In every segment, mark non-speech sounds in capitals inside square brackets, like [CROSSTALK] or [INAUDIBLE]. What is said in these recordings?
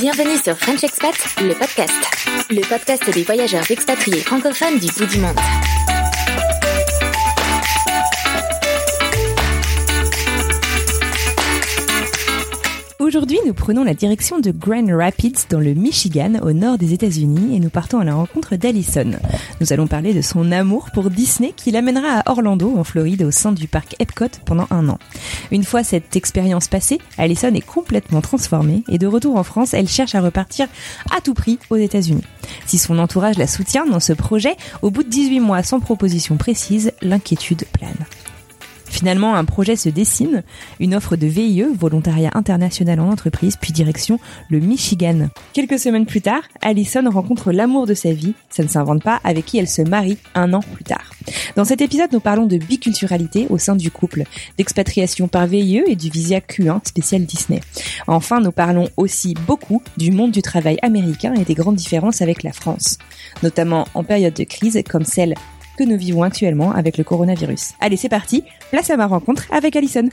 Bienvenue sur French Expat, le podcast. Le podcast des voyageurs expatriés francophones du bout du monde. Aujourd'hui, nous prenons la direction de Grand Rapids dans le Michigan, au nord des États-Unis, et nous partons à la rencontre d'Allison. Nous allons parler de son amour pour Disney qui l'amènera à Orlando, en Floride, au sein du parc Epcot pendant un an. Une fois cette expérience passée, Allison est complètement transformée et de retour en France, elle cherche à repartir à tout prix aux États-Unis. Si son entourage la soutient dans ce projet, au bout de 18 mois sans proposition précise, l'inquiétude plane. Finalement, un projet se dessine, une offre de VIE, volontariat international en entreprise, puis direction le Michigan. Quelques semaines plus tard, Allison rencontre l'amour de sa vie, ça ne s'invente pas, avec qui elle se marie un an plus tard. Dans cet épisode, nous parlons de biculturalité au sein du couple, d'expatriation par VIE et du visa Q1 spécial Disney. Enfin, nous parlons aussi beaucoup du monde du travail américain et des grandes différences avec la France, notamment en période de crise comme celle que nous vivons actuellement avec le coronavirus. Allez, c'est parti, place à ma rencontre avec Alison.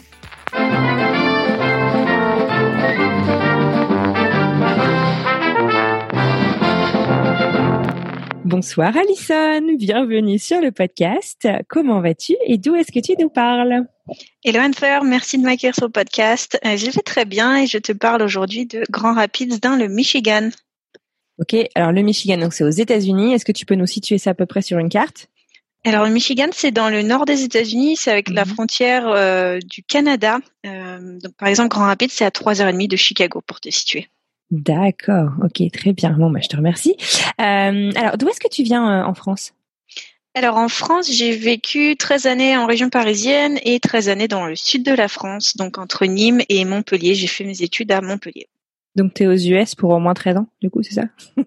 Bonsoir Alison, bienvenue sur le podcast. Comment vas-tu et d'où est-ce que tu nous parles? Hello Anne-Fleur, merci de m'accueillir sur le podcast. Euh, je vais très bien et je te parle aujourd'hui de Grand Rapids dans le Michigan. Ok, alors le Michigan, donc c'est aux États-Unis. Est-ce que tu peux nous situer ça à peu près sur une carte? Alors le Michigan, c'est dans le nord des États-Unis, c'est avec la Mhm. frontière euh, du Canada. Euh, donc par exemple, Grand Rapids, c'est à 3h30 de Chicago pour te situer. D'accord, ok, très bien. Bon, bah, je te remercie. Euh, alors, d'où est-ce que tu viens en France? Alors en France, j'ai vécu 13 années en région parisienne et 13 années dans le sud de la France, donc entre Nîmes et Montpellier. J'ai fait mes études à Montpellier. Donc, tu es aux US pour au moins 13 ans, du coup, c'est ça? [LAUGHS]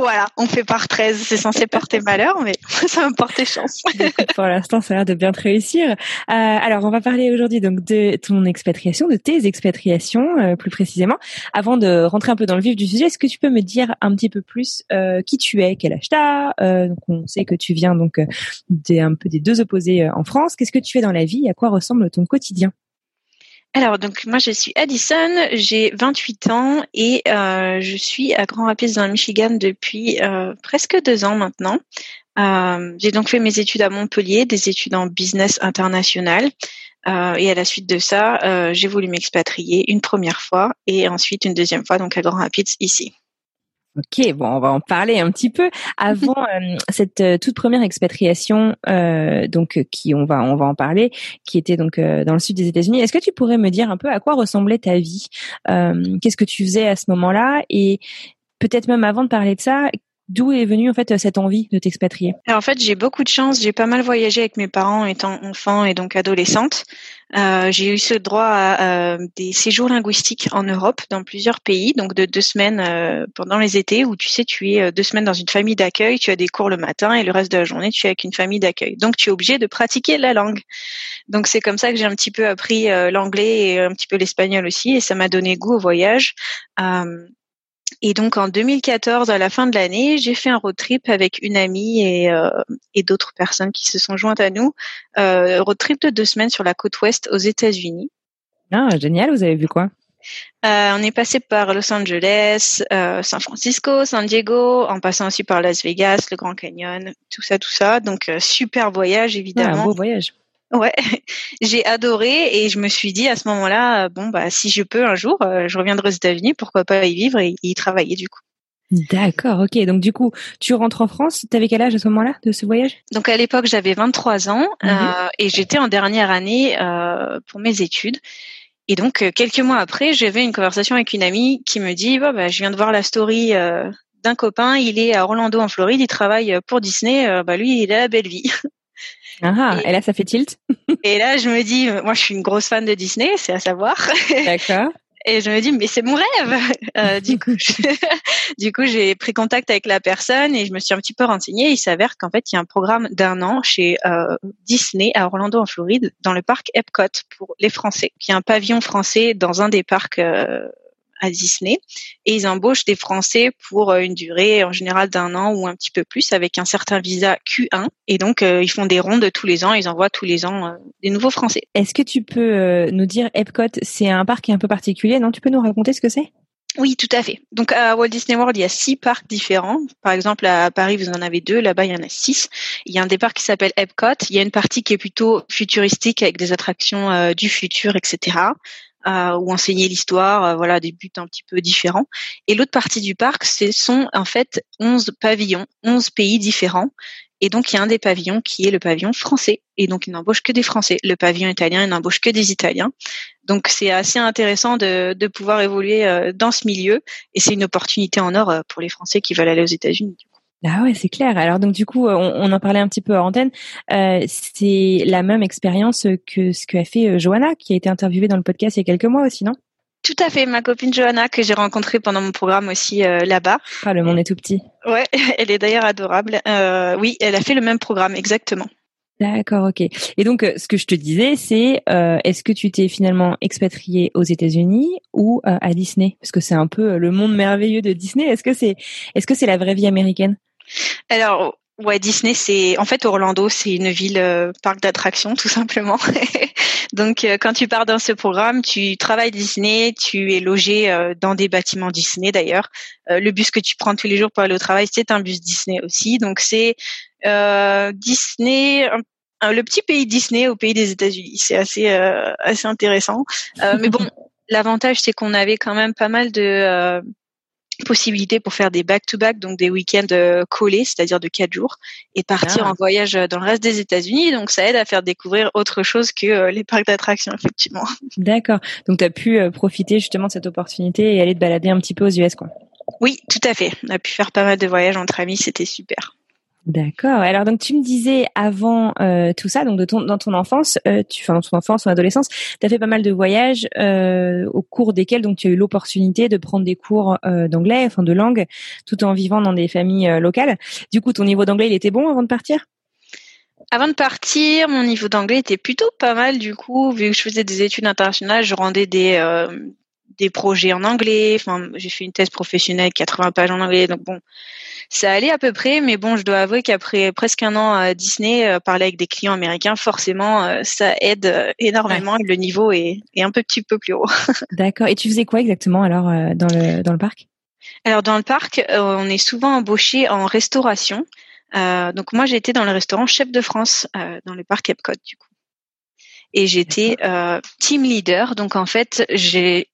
Voilà, on fait par 13, c'est censé porter malheur, mais [LAUGHS] ça va me porter chance. [LAUGHS] Pour l'instant, ça a l'air de bien te réussir. Euh, alors, on va parler aujourd'hui donc de ton expatriation, de tes expatriations euh, plus précisément. Avant de rentrer un peu dans le vif du sujet, est-ce que tu peux me dire un petit peu plus euh, qui tu es, quel âge t'as euh, Donc, on sait que tu viens donc euh, des un peu des deux opposés euh, en France. Qu'est-ce que tu fais dans la vie? À quoi ressemble ton quotidien? Alors, donc moi, je suis Addison, j'ai 28 ans et euh, je suis à Grand Rapids dans le Michigan depuis euh, presque deux ans maintenant. Euh, j'ai donc fait mes études à Montpellier, des études en business international. Et à la suite de ça, j'ai voulu m'expatrier une première fois et ensuite une deuxième fois, donc à Grand Rapids ici. Ok, bon, on va en parler un petit peu avant [LAUGHS] euh, cette euh, toute première expatriation, euh, donc qui on va on va en parler, qui était donc euh, dans le sud des États-Unis. Est-ce que tu pourrais me dire un peu à quoi ressemblait ta vie? Euh, Qu'est-ce que tu faisais à ce moment-là? Et peut-être même avant de parler de ça, d'où est venue en fait cette envie de t'expatrier? Alors en fait, j'ai beaucoup de chance. J'ai pas mal voyagé avec mes parents étant enfant et donc adolescente. Euh, j'ai eu ce droit à des séjours linguistiques en Europe, dans plusieurs pays, donc de deux semaines euh, pendant les étés, où tu sais, tu es euh, deux semaines dans une famille d'accueil, tu as des cours le matin et le reste de la journée, tu es avec une famille d'accueil. Donc tu es obligé de pratiquer la langue. Donc c'est comme ça que j'ai un petit peu appris euh, l'anglais et un petit peu l'espagnol aussi, et ça m'a donné goût au voyage. Et donc en 2014, à la fin de l'année, j'ai fait un road trip avec une amie et, euh, et d'autres personnes qui se sont jointes à nous. Euh, road trip de deux semaines sur la côte ouest aux États-Unis. Ah, génial. Vous avez vu quoi? Euh, on est passé par Los Angeles, euh, San Francisco, San Diego, en passant aussi par Las Vegas, le Grand Canyon, tout ça, tout ça. Donc euh, super voyage Ah, Un évidemment. beau voyage. Ouais, [LAUGHS] j'ai adoré et je me suis dit à ce moment-là, euh, bon bah si je peux un jour, euh, je reviendrai aux États-Unis, pourquoi pas y vivre et y travailler du coup. D'accord, ok. Donc du coup, tu rentres en France. T'avais quel âge à ce moment-là de ce voyage? Donc à l'époque, j'avais 23 ans Mhm. euh, et j'étais en dernière année euh, pour mes études. Et donc euh, quelques mois après, j'avais une conversation avec une amie qui me dit bah, bah, je viens de voir la story euh, d'un copain. Il est à Orlando en Floride. Il travaille pour Disney. Bah lui, il a la belle vie. [LAUGHS] Ah, Et- et là, ça fait tilt. Et là, je me dis, moi, je suis une grosse fan de Disney, c'est à savoir. [LAUGHS] D'accord. Et je me dis, mais c'est mon rêve. Euh, du coup, [LAUGHS] je- [LAUGHS] du coup, j'ai pris contact avec la personne et je me suis un petit peu renseignée. Il s'avère qu'en fait, il y a un programme d'un an chez euh, Disney à Orlando, en Floride, dans le parc Epcot pour les Français. Il y a un pavillon français dans un des parcs euh, à Disney et ils embauchent des Français pour euh, une durée en général d'un an ou un petit peu plus avec un certain visa Q1. Et donc, euh, ils font des rondes tous les ans. Ils envoient tous les ans euh, des nouveaux Français. Est-ce que tu peux nous dire Epcot, c'est un parc qui est un peu particulier, non? Tu peux nous raconter ce que c'est? Oui, tout à fait. Donc à Walt Disney World, il y a six parcs différents. Par exemple, à Paris, vous en avez deux. Là-bas, il y en a six. Il y a un des parcs qui s'appelle Epcot. Il y a une partie qui est plutôt futuristique avec des attractions euh, du futur, etc. Euh, où enseigner l'histoire, euh, voilà, des buts un petit peu différents. Et l'autre partie du parc, ce sont en fait 11 pavillons, 11 pays différents. Et donc, il y a un des pavillons qui est le pavillon français. Et donc, il n'embauche que des Français. Le pavillon italien, il n'embauche que des Italiens. Donc, c'est assez intéressant de, pouvoir évoluer euh, dans ce milieu. Et c'est une opportunité en or pour les Français qui veulent aller aux États-Unis. Ah ouais, c'est clair. Alors donc du coup, on, on en parlait un petit peu à antenne. Euh, c'est la même expérience que ce qu'a fait euh, Johanna, qui a été interviewée dans le podcast il y a quelques mois aussi, non? Tout à fait. Ma copine Johanna, que j'ai rencontrée pendant mon programme aussi euh, là-bas. Ah, le monde est tout petit. Ouais, [LAUGHS] elle est d'ailleurs adorable. Euh, oui, elle a fait le même programme, exactement. D'accord, ok. Et donc, euh, ce que je te disais, c'est euh, est-ce que tu t'es finalement expatrié aux États-Unis ou à Disney? Parce que c'est un peu le monde merveilleux de Disney. Est-ce que c'est est-ce que c'est la vraie vie américaine? Alors, ouais, Disney, c'est en fait Orlando, c'est une ville euh, parc d'attractions tout simplement. [LAUGHS] Donc, euh, quand tu pars dans ce programme, tu travailles Disney, tu es logé euh, dans des bâtiments Disney d'ailleurs. Euh, le bus que tu prends tous les jours pour aller au travail, c'est un bus Disney aussi. Donc, c'est euh, Disney. un- le petit pays Disney au pays des États-Unis, c'est assez euh, assez intéressant. Euh, mais bon, [LAUGHS] l'avantage c'est qu'on avait quand même pas mal de euh, possibilités pour faire des back-to-back, donc des week-ends euh, collés, c'est-à-dire de quatre jours, et partir Ah. en voyage euh, dans le reste des États-Unis. Donc ça aide à faire découvrir autre chose que euh, les parcs d'attractions, effectivement. [LAUGHS] D'accord. Donc, tu as pu profiter justement de cette opportunité et aller te balader un petit peu aux US, quoi. Oui, tout à fait. On a pu faire pas mal de voyages entre amis, c'était super. D'accord. Alors donc tu me disais avant euh, tout ça, donc dans ton enfance, euh, tu, enfin dans ton enfance, ton adolescence, tu as fait pas mal de voyages euh, au cours desquels donc tu as eu l'opportunité de prendre des cours euh, d'anglais, enfin de langue, tout en vivant dans des familles locales. Du coup, ton niveau d'anglais, il était bon avant de partir? Avant de partir, mon niveau d'anglais était plutôt pas mal du coup, vu que je faisais des études internationales, je rendais des des projets en anglais. Enfin, j'ai fait une thèse professionnelle, 80 pages en anglais, donc bon, ça allait à peu près. Mais bon, je dois avouer qu'après presque un an à Disney, euh, parler avec des clients américains, forcément, euh, ça aide euh, énormément et le niveau est, est un peu petit peu plus haut. [LAUGHS] D'accord. Et tu faisais quoi exactement alors euh, dans le dans le parc? Alors dans le parc, euh, on est souvent embauché en restauration. Euh, donc moi j'étais dans le restaurant Chef de France euh, dans le parc Epcot du coup. Et j'étais euh, team leader. Donc en fait j'ai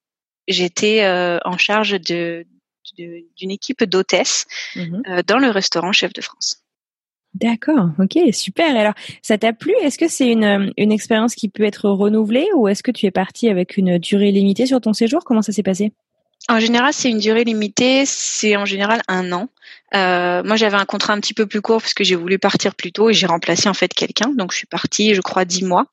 j'étais euh, en charge de d'une équipe d'hôtesses euh, dans le restaurant Chef de France. D'accord. Ok. Super. Alors, ça t'a plu? Est-ce que c'est une une expérience qui peut être renouvelée ou est-ce que tu es parti avec une durée limitée sur ton séjour? Comment ça s'est passé? En général, c'est une durée limitée. C'est en général un an. Euh, moi, j'avais un contrat un petit peu plus court parce que j'ai voulu partir plus tôt et j'ai remplacé en fait quelqu'un. Donc, je suis partie, je crois, dix mois.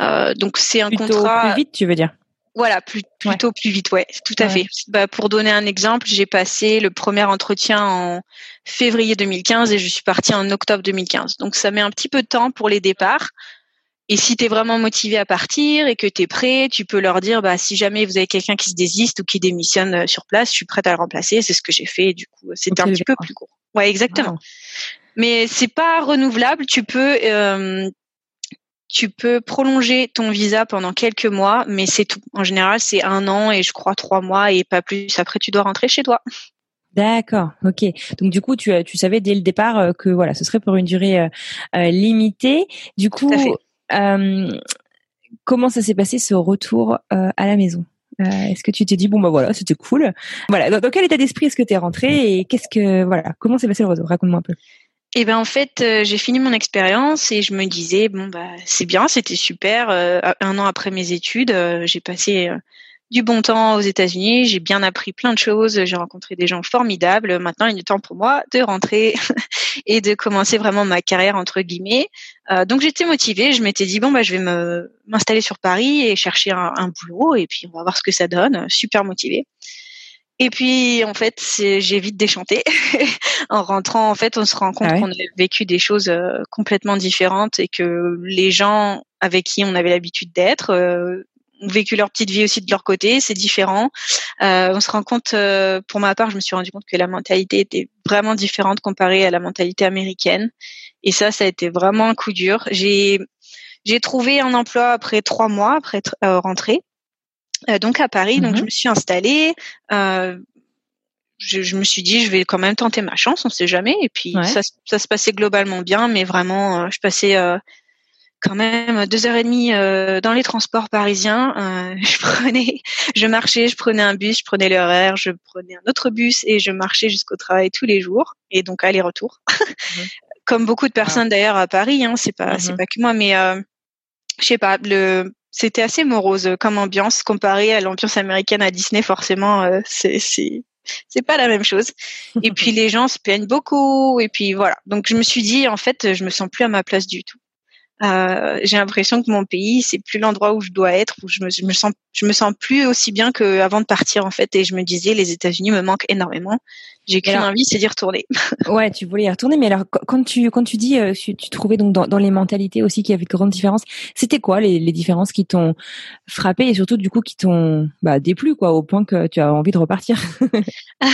Euh, donc, c'est un contrat. plus vite, tu veux dire? Voilà, plus, plutôt plus vite, ouais, tout à Ouais. fait. Bah, pour donner un exemple, j'ai passé le premier entretien en février 2015 et je suis partie en octobre 2015. Donc ça met un petit peu de temps pour les départs. Et si tu es vraiment motivé à partir et que tu es prêt, tu peux leur dire bah si jamais vous avez quelqu'un qui se désiste ou qui démissionne euh, sur place, je suis prête à le remplacer, c'est ce que j'ai fait et du coup, c'était un petit peu plus court. Ouais, exactement. Wow. Mais c'est pas renouvelable, tu peux euh, tu peux prolonger ton visa pendant quelques mois, mais c'est tout. En général, c'est un an et je crois trois mois et pas plus. Après, tu dois rentrer chez toi. D'accord, ok. Donc du coup, tu, tu savais dès le départ euh, que voilà, ce serait pour une durée euh, euh, limitée. Du coup, euh, comment ça s'est passé ce retour euh, à la maison? Est-ce que tu t'es dit bon bah voilà, c'était cool. Voilà, dans, quel état d'esprit est-ce que tu es rentré et qu'est-ce que voilà, comment s'est passé le réseau Raconte-moi un peu. Eh ben en fait, j'ai fini mon expérience et je me disais bon bah c'est bien, c'était super. un an après mes études, j'ai passé du bon temps aux États-Unis. J'ai bien appris plein de choses. J'ai rencontré des gens formidables. Maintenant, il est temps pour moi de rentrer [LAUGHS] et de commencer vraiment ma carrière entre guillemets. Euh, donc j'étais motivée. Je m'étais dit bon bah je vais me m'installer sur Paris et chercher un, un, boulot et puis on va voir ce que ça donne. Super motivée. Et puis en fait, j'ai vite déchanté. [LAUGHS] en rentrant, en fait, on se rend compte ah qu'on a vécu des choses euh, complètement différentes et que les gens avec qui on avait l'habitude d'être euh, ont vécu leur petite vie aussi de leur côté, c'est différent. Euh, on se rend compte, euh, pour ma part, je me suis rendu compte que la mentalité était vraiment différente comparée à la mentalité américaine. Et ça, ça a été vraiment un coup dur. J'ai j'ai trouvé un emploi après trois mois après euh, rentrée, donc à Paris. Donc je mhm. me suis installée. Euh, je, je, me suis dit, je vais quand même tenter ma chance, on sait jamais. Et puis ça, ça se passait globalement bien, mais vraiment, je passais quand même deux heures et demie euh, dans les transports parisiens. Euh, [LAUGHS] je prenais, je marchais, je prenais un bus, je prenais l'horaire, je prenais un autre bus et je marchais jusqu'au travail tous les jours et donc aller-retour. [LAUGHS] Mhm. Comme beaucoup de personnes d'ailleurs à Paris, hein, c'est pas c'est mhm. pas que moi, mais euh, je sais pas le c'était assez morose comme ambiance comparé à l'ambiance américaine à Disney. Forcément, euh, c'est c'est c'est pas la même chose. Et puis [LAUGHS] les gens se plaignent beaucoup. Et puis voilà. Donc je me suis dit en fait, je me sens plus à ma place du tout. Euh, j'ai l'impression que mon pays c'est plus l'endroit où je dois être où je me, je me sens je me sens plus aussi bien qu'avant de partir en fait et je me disais les États-Unis me manquent énormément j'ai qu'une envie c'est d'y retourner [LAUGHS] ouais tu voulais y retourner mais alors quand tu quand tu dis euh, tu, trouvais donc dans, dans, les mentalités aussi qu'il y avait de grandes différences c'était quoi les, les différences qui t'ont frappé et surtout du coup qui t'ont bah, déplu quoi au point que tu as envie de repartir? [LAUGHS] [LAUGHS]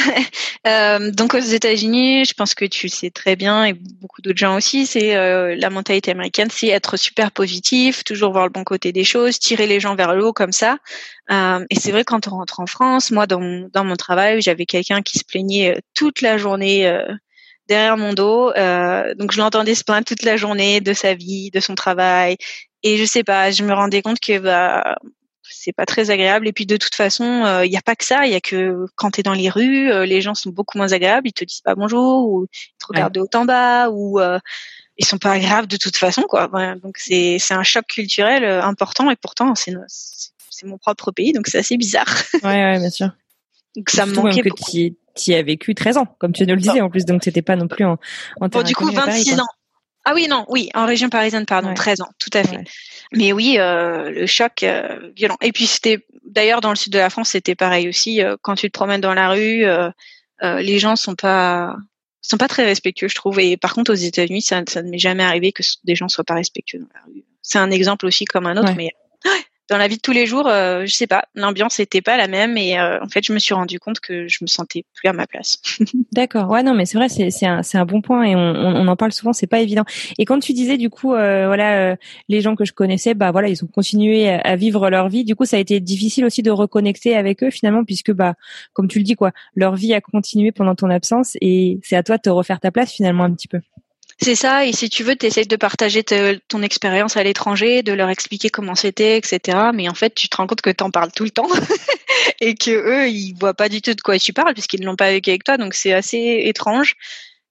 Euh, donc aux États-Unis je pense que tu sais très bien et beaucoup d'autres gens aussi c'est euh, la mentalité américaine c'est être super positif, toujours voir le bon côté des choses, tirer les gens vers le haut comme ça. Euh, et c'est vrai quand on rentre en France, moi dans mon, dans mon travail, j'avais quelqu'un qui se plaignait euh, toute la journée euh, derrière mon dos. donc je l'entendais se plaindre toute la journée de sa vie, de son travail. Et je sais pas, je me rendais compte que bah c'est pas très agréable. Et puis de toute façon, il n'y a pas que ça. Il y a que quand tu es dans les rues, les gens sont beaucoup moins agréables. Ils te disent pas bonjour ou ils te regardent de haut en bas ou ils sont pas agréables de toute façon quoi. donc c'est c'est un choc culturel euh, important et pourtant c'est c'est mon propre pays donc c'est assez bizarre. [LAUGHS] Ouais ouais bien sûr. donc ça me manquait même que tu y as vécu 13 ans comme tu nous le disais en plus donc c'était pas non plus en en Bon du coup 26 ans. Ah oui non oui en région parisienne pardon 13 ans tout à fait. Mais oui euh, le choc euh, violent et puis c'était d'ailleurs dans le sud de la France c'était pareil aussi quand tu te promènes dans la rue les gens sont pas sont pas très respectueux, je trouve. Et par contre, aux États-Unis, ça, ça ne m'est jamais arrivé que des gens soient pas respectueux dans la rue. C'est un exemple aussi comme un autre, mais dans la vie de tous les jours, euh, je sais pas, l'ambiance n'était pas la même et euh, en fait, je me suis rendu compte que je me sentais plus à ma place. [LAUGHS] D'accord. Ouais, non, mais c'est vrai, c'est c'est un bon point et on, on, en parle souvent, c'est pas évident. Et quand tu disais du coup, euh, voilà, euh, les gens que je connaissais, bah voilà, ils ont continué à, vivre leur vie. Du coup, ça a été difficile aussi de reconnecter avec eux finalement, puisque bah, comme tu le dis quoi, leur vie a continué pendant ton absence et c'est à toi de te refaire ta place finalement un petit peu. C'est ça, et si tu veux, tu essayes de partager ton expérience à l'étranger, de leur expliquer comment c'était, etc. Mais en fait, tu te rends compte que tu en parles tout le temps [LAUGHS] et que eux, ils voient pas du tout de quoi tu parles puisqu'ils ne l'ont pas vécu avec toi, donc c'est assez étrange.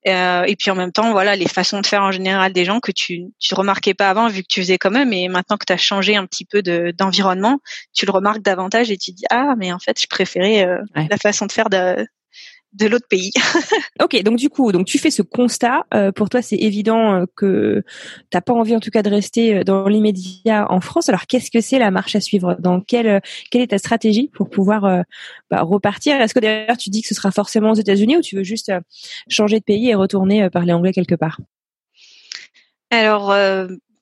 Euh, et puis en même temps, voilà, les façons de faire en général des gens que tu tu remarquais pas avant vu que tu faisais quand même, et maintenant que tu as changé un petit peu de d'environnement, tu le remarques davantage et tu dis ah mais en fait je préférais euh, la façon de faire de, de l'autre pays. [LAUGHS] ok, donc du coup, donc tu fais ce constat. Euh, pour toi, c'est évident euh, que t'as pas envie, en tout cas, de rester euh, dans l'immédiat en France. Alors, qu'est-ce que c'est la marche à suivre? Dans quelle quelle est ta stratégie pour pouvoir bah, repartir? Est-ce que d'ailleurs tu dis que ce sera forcément aux États-Unis ou tu veux juste changer de pays et retourner parler anglais quelque part? Alors,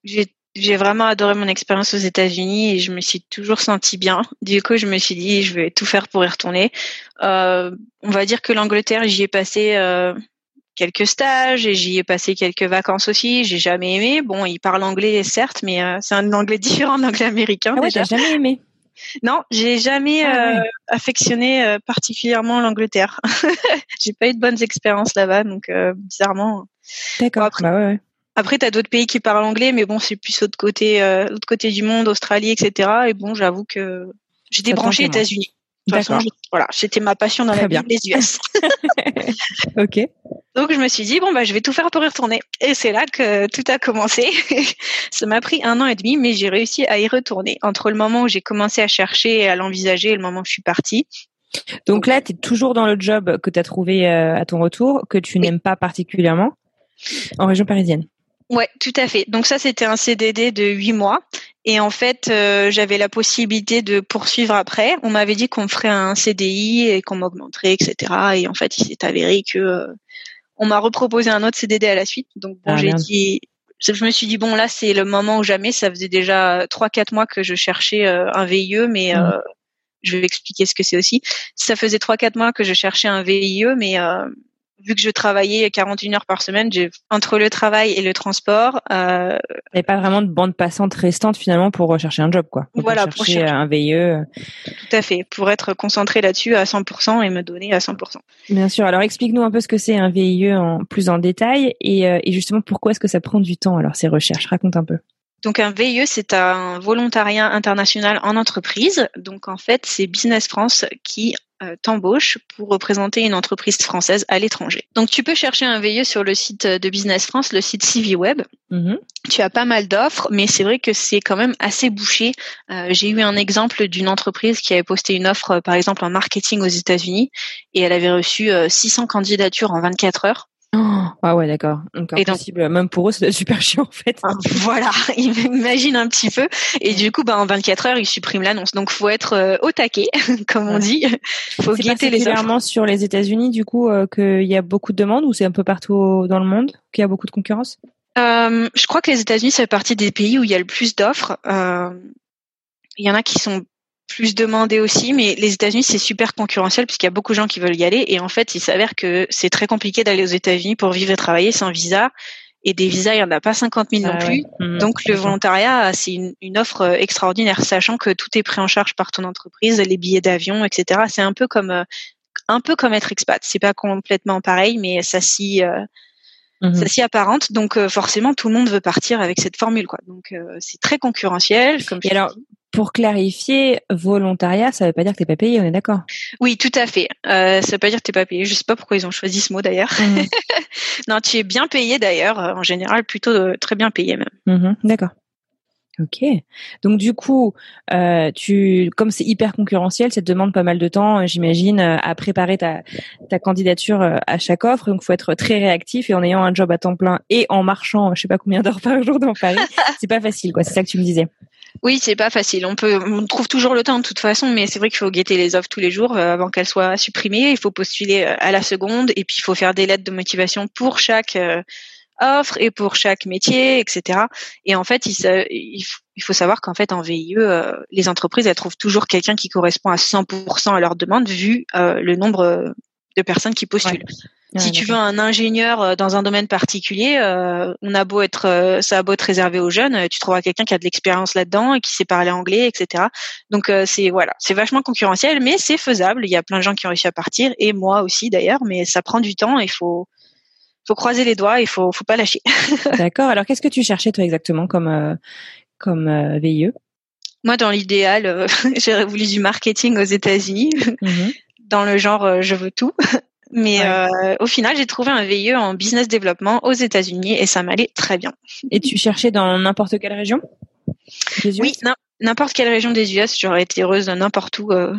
j'ai j'ai vraiment adoré mon expérience aux États-Unis et je me suis toujours sentie bien. Du coup, je me suis dit, je vais tout faire pour y retourner. Euh, on va dire que l'Angleterre, j'y ai passé euh, quelques stages et j'y ai passé quelques vacances aussi. J'ai jamais aimé. Bon, ils parlent anglais, certes, mais euh, c'est un anglais [LAUGHS] différent de l'anglais américain. Ah ouais, jamais aimé? Non, j'ai jamais ah affectionné particulièrement l'Angleterre. [LAUGHS] j'ai pas eu de bonnes expériences là-bas, donc bizarrement. D'accord. bah ouais. ouais. Après, tu as d'autres pays qui parlent anglais, mais bon, c'est plus l'autre côté, euh, l'autre côté du monde, Australie, etc. Et bon, j'avoue que J'étais branchée États-Unis. D'accord. Voilà, c'était ma passion dans la vie, les US. [LAUGHS] [LAUGHS] ok. Donc je me suis dit bon bah je vais tout faire pour y retourner. Et c'est là que tout a commencé. [LAUGHS] Ça m'a pris un an et demi, mais j'ai réussi à y retourner. Entre le moment où j'ai commencé à chercher et à l'envisager et le moment où je suis partie. Donc là, tu es toujours dans le job que tu as trouvé euh, à ton retour, que tu n'aimes pas particulièrement, en région parisienne. Ouais, tout à fait. Donc ça, c'était un CDD de huit mois. Et en fait, euh, j'avais la possibilité de poursuivre après. On m'avait dit qu'on ferait un CDI et qu'on m'augmenterait, etc. Et en fait, il s'est avéré que euh, on m'a reproposé un autre CDD à la suite. Donc bon, ah, j'ai dit, je me suis dit bon là, c'est le moment ou jamais. Ça faisait déjà trois quatre mois que je cherchais euh, un VIE, mais mmh. je vais expliquer ce que c'est aussi. Ça faisait trois quatre mois que je cherchais un VIE, mais vu que je travaillais 41 heures par semaine, j'ai entre le travail et le transport. Euh, Il pas vraiment de bande passante restante finalement pour rechercher un job, quoi. voilà, pour chercher, un VIE. Tout à fait, pour être concentré là-dessus à 100% et me donner à 100%. Bien sûr. Alors explique-nous un peu ce que c'est un VIE en plus en détail et, euh, et justement pourquoi est-ce que ça prend du temps alors ces recherches? Raconte un peu. Donc un VIE, c'est un volontariat international en entreprise. Donc en fait, c'est Business France qui t'embauche pour représenter une entreprise française à l'étranger. Donc tu peux chercher un VIE sur le site de Business France, le site CiviWeb. Mm Tu as pas mal d'offres, mais c'est vrai que c'est quand même assez bouché. Euh, j'ai eu un exemple d'une entreprise qui avait posté une offre, par exemple en marketing aux États-Unis, et elle avait reçu 600 euh, candidatures en 24 heures. Oh, ah ouais, d'accord. Donc impossible. Même pour eux, c'est [LAUGHS] super chiant en fait. Ah, voilà, [LAUGHS] imagine un petit peu. Et du coup, bah, en 24 heures, ils suppriment l'annonce. Donc, faut être euh, au taquet, [LAUGHS] comme on dit. Faut guetter les offres. sur les États-Unis, du coup, euh, qu'il y a beaucoup de demandes ou c'est un peu partout dans le monde qu'il y a beaucoup de concurrence? Euh, Je crois que les États-Unis, ça fait partie des pays où il y a le plus d'offres. Il y en a qui sont plus demandé aussi, mais les États-Unis c'est super concurrentiel puisqu'il y a beaucoup de gens qui veulent y aller et en fait il s'avère que c'est très compliqué d'aller aux États-Unis pour vivre et travailler sans visa et des visas il y en a pas 50 000 non ah plus. Mhm. Donc le volontariat c'est une, offre euh, extraordinaire sachant que tout est pris en charge par ton entreprise, les billets d'avion, etc. C'est un peu comme euh, un peu comme être expat. C'est pas complètement pareil, mais ça s'y euh, mhm. ça s'y apparente. Donc forcément tout le monde veut partir avec cette formule quoi. Donc c'est très concurrentiel. Comme et alors pour clarifier, volontariat, ça veut pas dire que t'es pas payé, on est d'accord? Oui, tout à fait. Euh, ça veut pas dire que t'es pas payé. Je sais pas pourquoi ils ont choisi ce mot d'ailleurs. Mhm. [LAUGHS] non, tu es bien payé d'ailleurs. En général, plutôt euh, très bien payé même. Mhm, d'accord. Ok. Donc du coup, euh, tu, comme c'est hyper concurrentiel, ça te demande pas mal de temps, j'imagine, euh, à préparer ta, ta candidature euh, à chaque offre. Donc faut être très réactif et en ayant un job à temps plein et en marchant, je sais pas combien d'heures [LAUGHS] par jour dans Paris, [LAUGHS] c'est pas facile, quoi. C'est ça que tu me disais. Oui, c'est pas facile. On peut, on trouve toujours le temps de toute façon, mais c'est vrai qu'il faut guetter les offres tous les jours euh, avant qu'elles soient supprimées. Il faut postuler euh, à la seconde et puis il faut faire des lettres de motivation pour chaque euh, offre et pour chaque métier, etc. Et en fait, il, faut savoir qu'en fait, en VIE, les entreprises elles trouvent toujours quelqu'un qui correspond à 100% à leur demande vu le nombre de personnes qui postulent si tu veux un ingénieur euh, dans un domaine particulier, euh, on a beau être, euh, ça a beau être réservé aux jeunes, tu trouveras quelqu'un qui a de l'expérience là-dedans et qui sait parler anglais, etc. Donc c'est voilà, c'est vachement concurrentiel, mais c'est faisable. Il y a plein de gens qui ont réussi à partir et moi aussi d'ailleurs, mais ça prend du temps. Il faut faut croiser les doigts, il faut faut pas lâcher. [LAUGHS] D'accord. Alors qu'est-ce que tu cherchais toi exactement comme comme VIE Moi, dans l'idéal, [LAUGHS] j'aurais voulu du marketing aux États-Unis. Mhm. Dans le genre, je veux tout. Mais euh, au final, j'ai trouvé un VIE en business développement aux États-Unis et ça m'allait très bien. Et tu cherchais dans n'importe quelle région? Oui, n'importe quelle région des US. J'aurais été heureuse n'importe où. Euh,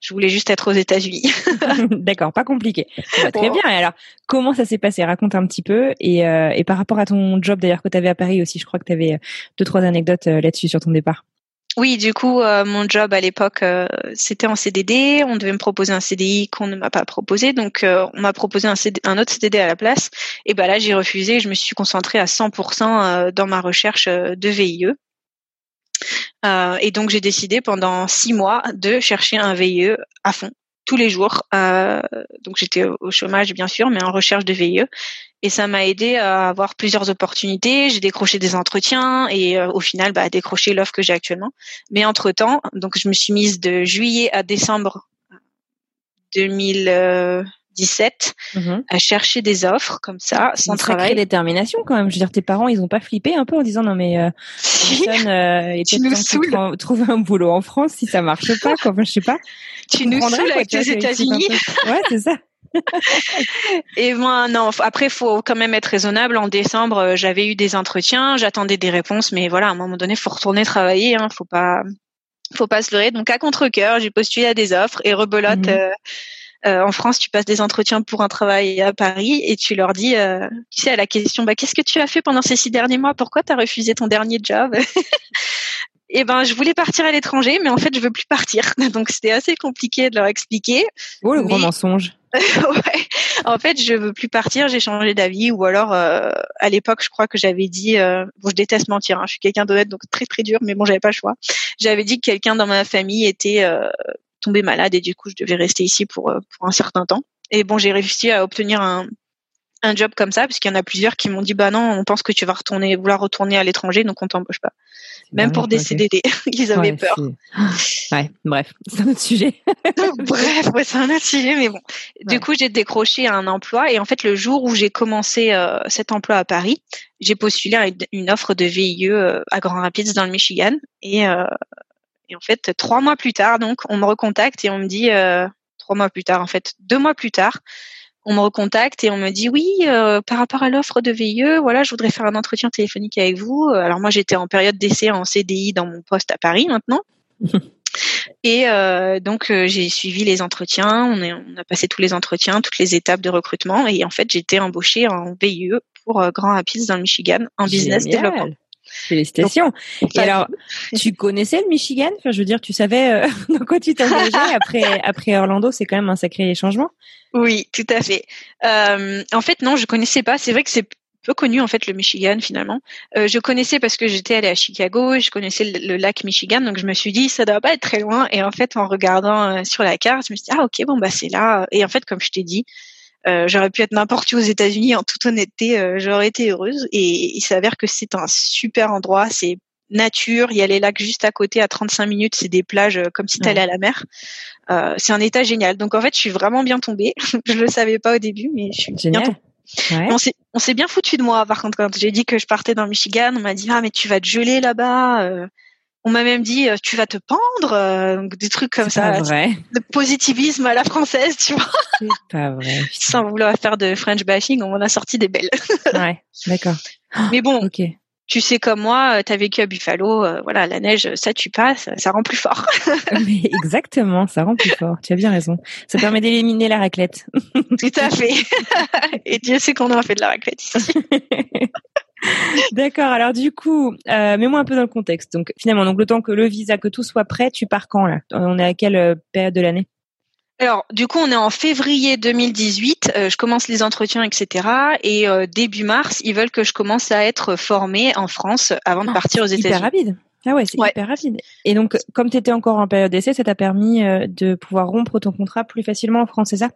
je voulais juste être aux États-Unis. [LAUGHS] [LAUGHS] D'accord, pas compliqué. très bien. Et alors, comment ça s'est passé? Raconte un petit peu. Et, euh, et par rapport à ton job d'ailleurs que tu avais à Paris aussi, je crois que tu avais deux, trois anecdotes là-dessus sur ton départ. Oui, du coup, euh, mon job à l'époque, euh, c'était en CDD. On devait me proposer un CDI qu'on ne m'a pas proposé, donc euh, on m'a proposé un, autre CDD à la place. Et ben là, j'ai refusé. Je me suis concentrée à 100% dans ma recherche de VIE. et donc, j'ai décidé pendant six mois de chercher un VIE à fond tous les jours. Euh, donc j'étais au chômage bien sûr, mais en recherche de VIE. Et ça m'a aidé à avoir plusieurs opportunités. J'ai décroché des entretiens et euh, au final, bah, décroché l'offre que j'ai actuellement. Mais entre temps, donc je me suis mise de juillet à décembre 2000, 17 Mhm. à chercher des offres comme ça, sans une travail. détermination quand même. Je veux dire, tes parents, ils ont pas flippé un peu en disant non mais euh, euh, [LAUGHS] Tu nous saoules. trou- trouver un boulot en France si ça marche pas. Quoi. Enfin, je sais pas. [LAUGHS] tu nous saoules avec un États-Unis. Ouais, c'est ça. [LAUGHS] Et moi, non. Après, faut quand même être raisonnable. En décembre, euh, j'avais eu des entretiens, j'attendais des réponses, mais voilà, à un moment donné, faut retourner travailler. Hein, faut pas, faut pas se leurrer. Donc, à contre cœur, j'ai postulé à des offres et rebelote. Mhm. euh, euh, en France, tu passes des entretiens pour un travail à Paris et tu leur dis, euh, tu sais, à la question, bah, qu'est-ce que tu as fait pendant ces six derniers mois? Pourquoi tu as refusé ton dernier job? [LAUGHS] Eh ben, je voulais partir à l'étranger, mais en fait, je veux plus partir. [LAUGHS] Donc, c'était assez compliqué de leur expliquer. Oh le gros Mais- mensonge. [LAUGHS] ouais. En fait, je veux plus partir, j'ai changé d'avis ou alors euh, à l'époque, je crois que j'avais dit euh, bon, je déteste mentir, hein, je suis quelqu'un d'honnête donc très très dur mais bon, j'avais pas le choix. J'avais dit que quelqu'un dans ma famille était euh, tombé malade et du coup, je devais rester ici pour euh, pour un certain temps. Et bon, j'ai réussi à obtenir un un job comme ça puisqu'il y en a plusieurs qui m'ont dit bah non, on pense que tu vas retourner vouloir retourner à l'étranger donc on t'embauche pas. Même pour des. CDD, [LAUGHS] ils avaient Ouais, peur. Ouais, bref, c'est un autre sujet. [LAUGHS] Bref, ouais, c'est un autre sujet, mais bon. Du coup, j'ai décroché un emploi et en fait, le jour où j'ai commencé euh, cet emploi à Paris, j'ai postulé à une- une offre de VIE euh, à Grand Rapids dans le Michigan et, euh, et en fait, trois mois plus tard, donc, on me recontacte et on me dit euh, trois mois plus tard, en fait, deux mois plus tard, on me recontacte et on me dit oui, euh, par rapport à l'offre de VIE, voilà, je voudrais faire un entretien téléphonique avec vous. Alors moi, j'étais en période d'essai en CDI dans mon poste à Paris maintenant. [LAUGHS] Et euh, donc euh, j'ai suivi les entretiens, on, est, on a passé tous les entretiens, toutes les étapes de recrutement et en fait j'étais embauchée en VIE pour Grand Rapids dans le Michigan en business Génial. Félicitations. Et alors, tu connaissais le Michigan? Enfin, je veux dire, tu savais euh, [LAUGHS] dans quoi tu t'engageais [LAUGHS] après après Orlando, c'est quand même un sacré changement. Oui, tout à fait. Euh, en fait non, je connaissais pas. C'est vrai que c'est peu connu en fait le Michigan finalement. Euh, je connaissais parce que j'étais allée à Chicago, je connaissais le, le lac Michigan, donc je me suis dit ça doit pas être très loin. Et en fait en regardant euh, sur la carte, je me suis dit ah ok bon bah c'est là. Et en fait comme je t'ai dit, euh, j'aurais pu être n'importe où aux États-Unis en toute honnêteté, euh, j'aurais été heureuse. Et il s'avère que c'est un super endroit, c'est nature, il y a les lacs juste à côté à 35 minutes, c'est des plages euh, comme si tu allais à la mer. Euh, c'est un état génial. Donc en fait, je suis vraiment bien tombée. [LAUGHS] je le savais pas au début, mais je suis bien Génial. tombée. Ouais. On s'est on s'est bien foutu de moi par contre quand j'ai dit que je partais dans le Michigan, on m'a dit ah mais tu vas te geler là-bas. Euh. On m'a même dit euh, tu vas te pendre, euh, donc des trucs comme ça, vrai. de positivisme à la française, tu vois. C'est pas vrai. [LAUGHS] Sans vouloir faire de French bashing, on m'en a sorti des belles. [LAUGHS] Ouais, d'accord. Mais bon, Ok. tu sais comme moi, tu as vécu à Buffalo, euh, voilà, la neige, ça tue pas, ça, ça rend plus fort. [LAUGHS] Mais exactement, ça rend plus fort. Tu as bien raison. Ça permet d'éliminer la raclette. Tout à fait. Et Dieu sait qu'on en fait de la raclette ici. D'accord. Alors du coup, euh, mets-moi un peu dans le contexte. Donc finalement, donc le temps que le visa, que tout soit prêt, tu pars quand là? On est à quelle euh, période de l'année? Alors, du coup, on est en février 2018. euh, je commence les entretiens, etc. Et euh, début mars, ils veulent que je commence à être formée en France avant de Ah, partir aux Hyper États-Unis. rapide. Ah ouais, c'est Ouais. hyper rapide. Et donc, comme tu étais encore en période d'essai, ça t'a permis de pouvoir rompre ton contrat plus facilement en France, c'est ça?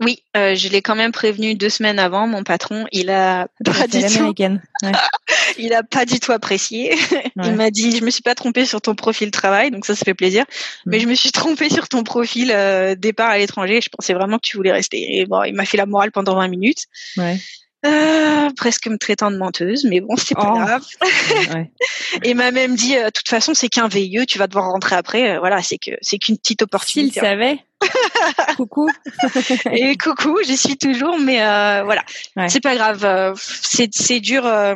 Oui, euh, je l'ai quand même prévenu deux semaines avant. Mon patron, il a pas du tout. Ouais. [LAUGHS] il a pas du tout apprécié. Ouais. Il m'a dit, je me suis pas trompée sur ton profil travail, donc ça, ça fait plaisir. Mais Mm. je me suis trompée sur ton profil euh, départ à l'étranger. Je pensais vraiment que tu voulais rester. Et bon, il m'a fait la morale pendant 20 minutes. Ouais. Euh, presque me traitant de menteuse, mais bon, c'est pas Oh. grave. ouais. [LAUGHS] Et il m'a même dit, euh, de toute façon, c'est qu'un VIE, tu vas devoir rentrer après. Euh, voilà, c'est que c'est qu'une petite S'il opportunité. savait. [LAUGHS] Coucou. [LAUGHS] Et coucou, j'y suis toujours, mais euh, voilà, Ouais. c'est pas grave. euh, C'est dur euh,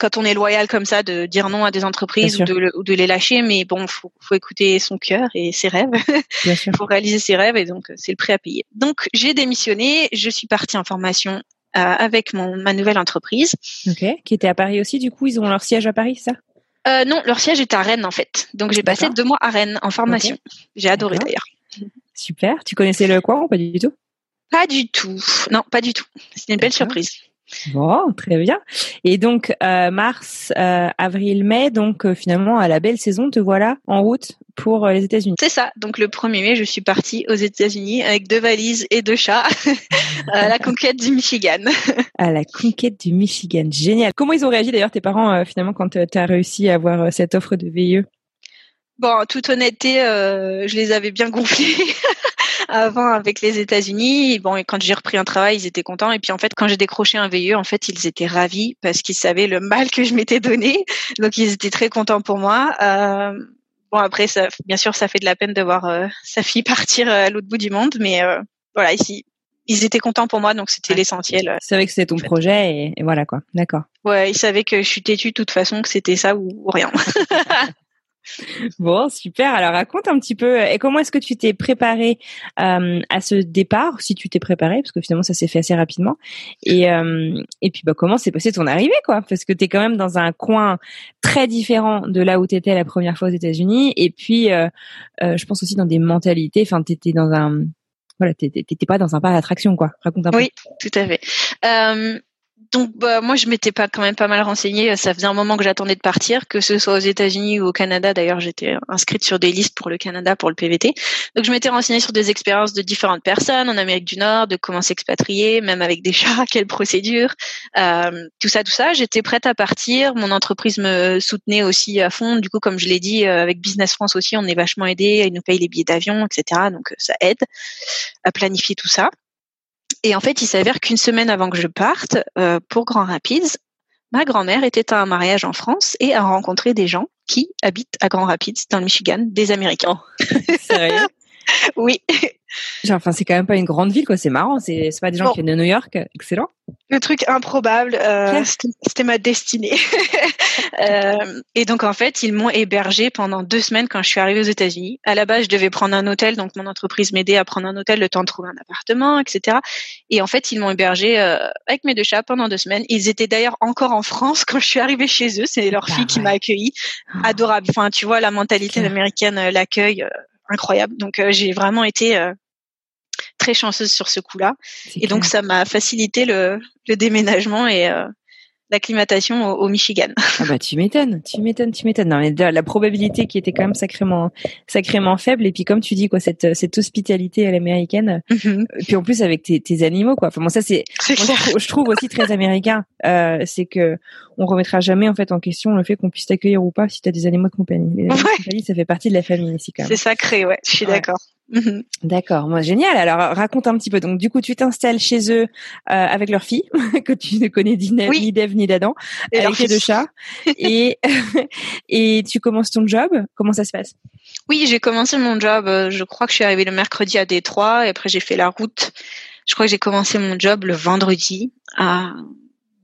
quand on est loyal comme ça de dire non à des entreprises ou de, le- ou de les lâcher, mais bon, faut, faut écouter son cœur et ses rêves [LAUGHS] Bien sûr. pour réaliser ses rêves, et donc c'est le prix à payer. Donc j'ai démissionné, je suis partie en formation. euh, avec mon ma nouvelle entreprise. Ok. Qui était à Paris aussi, du coup, ils ont leur siège à Paris, ça? Euh, non, leur siège est à Rennes en fait. Donc j'ai passé deux mois à Rennes en formation. J'ai adoré d'ailleurs. Super. Tu connaissais le coin ou pas du tout? Pas du tout. Non, pas du tout. C'était une belle surprise. Bon, très bien. Et donc euh, mars, euh, avril, mai, donc euh, finalement à la belle saison, te voilà en route pour les États-Unis. C'est ça. Donc le 1er mai, je suis partie aux États-Unis avec deux valises et deux chats [LAUGHS] à la conquête du Michigan. [LAUGHS] À la conquête du Michigan, génial. Comment ils ont réagi d'ailleurs tes parents finalement quand tu as réussi à avoir cette offre de VIE Bon, en toute honnêteté, euh, je les avais bien gonflés. [LAUGHS] avant avec les États-Unis. Bon, et quand j'ai repris un travail, ils étaient contents. Et puis en fait, quand j'ai décroché un VIE, en fait, ils étaient ravis parce qu'ils savaient le mal que je m'étais donné. Donc ils étaient très contents pour moi. Euh, bon après, ça, bien sûr, ça fait de la peine de voir euh, sa fille partir à l'autre bout du monde, mais euh, voilà, ici, ils étaient contents pour moi, donc c'était l'essentiel. Ils savaient que c'était ton projet et, et voilà quoi. D'accord. Ouais, ils savaient que je suis têtue de toute façon, que c'était ça ou, ou rien. [LAUGHS] Bon, super. Alors raconte un petit peu. Et comment est-ce que tu t'es préparé euh, à ce départ, si tu t'es préparé, parce que finalement ça s'est fait assez rapidement. Et euh, et puis bah comment s'est passée ton arrivée, quoi? Parce que t'es quand même dans un coin très différent de là où t'étais la première fois aux États-Unis. Et puis euh, euh, je pense aussi dans des mentalités. Enfin, t'étais dans un voilà, t'étais pas dans un parc d'attraction, quoi. Raconte un peu. Oui, tout à fait. Euh, donc bah, moi je m'étais pas quand même pas mal renseignée. Ça faisait un moment que j'attendais de partir, que ce soit aux États-Unis ou au Canada. D'ailleurs j'étais inscrite sur des listes pour le Canada pour le PVT. Donc je m'étais renseignée sur des expériences de différentes personnes en Amérique du Nord, de comment s'expatrier, même avec des [LAUGHS] chats, quelle procédure, euh, tout ça, tout ça. J'étais prête à partir. Mon entreprise me soutenait aussi à fond. Du coup comme je l'ai dit avec Business France aussi, on est vachement aidé. Ils nous payent les billets d'avion, etc. Donc ça aide à planifier tout ça. Et en fait, il s'avère qu'une semaine avant que je parte euh, pour Grand Rapids, ma grand-mère était à un mariage en France et a rencontré des gens qui habitent à Grand Rapids, dans le Michigan, des Américains. Sérieux? [LAUGHS] [LAUGHS] Oui. Genre, enfin, c'est quand même pas une grande ville, quoi. C'est marrant. C'est, c'est pas des gens Bon. qui viennent de New York. Excellent. Le truc improbable, euh, c'était ma destinée. [LAUGHS] Euh, et donc en fait, ils m'ont hébergé pendant deux semaines quand je suis arrivée aux États-Unis. À la base, je devais prendre un hôtel, donc mon entreprise m'aidait à prendre un hôtel, le temps de trouver un appartement, etc. Et en fait, ils m'ont hébergé euh, avec mes deux chats pendant deux semaines. Ils étaient d'ailleurs encore en France quand je suis arrivée chez eux. C'est leur Bah fille qui m'a accueillie. Adorable. Enfin, tu vois, la mentalité américaine, euh, l'accueil, euh, incroyable. Donc euh, j'ai vraiment été euh, très chanceuse sur ce coup-là. Et donc ça m'a facilité le, le déménagement et euh, l'acclimatation au, au Michigan. [LAUGHS] Ah bah tu m'étonnes, tu m'étonnes, tu m'étonnes. Non mais la probabilité qui était quand même sacrément, sacrément faible. Et puis comme tu dis quoi, cette cette hospitalité à l'américaine. Et puis en plus avec tes, tes animaux quoi. Enfin bon ça c'est, je, trouve, je trouve aussi très américain. Euh, c'est que on remettra jamais en fait en question le fait qu'on puisse t'accueillir ou pas si t'as des animaux de compagnie. Les animaux Ouais. de compagnie ça fait partie de la famille ici quand même. C'est sacré, ouais. Je suis Ouais. d'accord. Mhm. D'accord, moi génial. Alors raconte un petit peu. Donc du coup tu t'installes chez eux euh, avec leur fille [LAUGHS] que tu ne connais ni, Oui. ni d'Ève ni d'Adam, Et avec tes deux chats [LAUGHS] et [LAUGHS] et tu commences ton job. Comment ça se passe? Oui, j'ai commencé mon job. euh, Je crois que je suis arrivée le mercredi à Détroit et après j'ai fait la route. Je crois que j'ai commencé mon job le vendredi. à-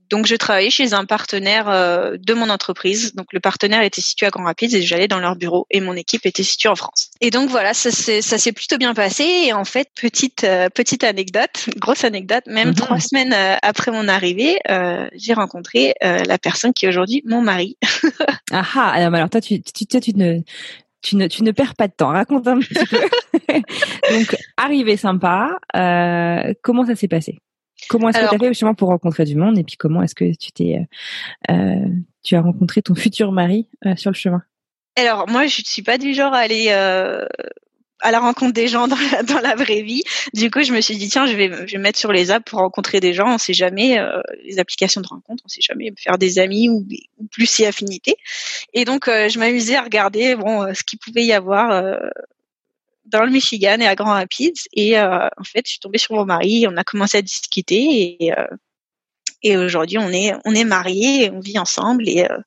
Donc je travaillais chez un partenaire euh, de mon entreprise. Donc le partenaire était situé à Grand Rapids et j'allais dans leur bureau et mon équipe était située en France. Et donc voilà, ça s'est plutôt bien passé. Et en fait, petite euh, petite anecdote, grosse anecdote, même Mhm. trois semaines euh, après mon arrivée, euh, j'ai rencontré euh, la personne qui est aujourd'hui mon mari. [LAUGHS] Ah ah. Alors, alors toi tu tu toi, tu ne tu ne tu ne perds pas de temps. Raconte un petit peu. [LAUGHS] Donc arrivée sympa. Euh, comment ça s'est passé? Comment est-ce que tu as fait justement pour rencontrer du monde et puis comment est-ce que tu t'es euh, euh, tu as rencontré ton futur mari euh, sur le chemin? Alors moi, je suis pas du genre à aller euh, à la rencontre des gens dans la, dans la vraie vie. Du coup, je me suis dit tiens, je vais je vais me mettre sur les apps pour rencontrer des gens. On sait jamais euh, les applications de rencontre, on sait jamais faire des amis ou, ou plus si affinité. Et donc, euh, je m'amusais à regarder bon ce qu'il pouvait y avoir. Dans le Michigan et à Grand Rapids et euh, en fait je suis tombée sur mon mari on a commencé à discuter et euh, et aujourd'hui on est on est mariés on vit ensemble et euh,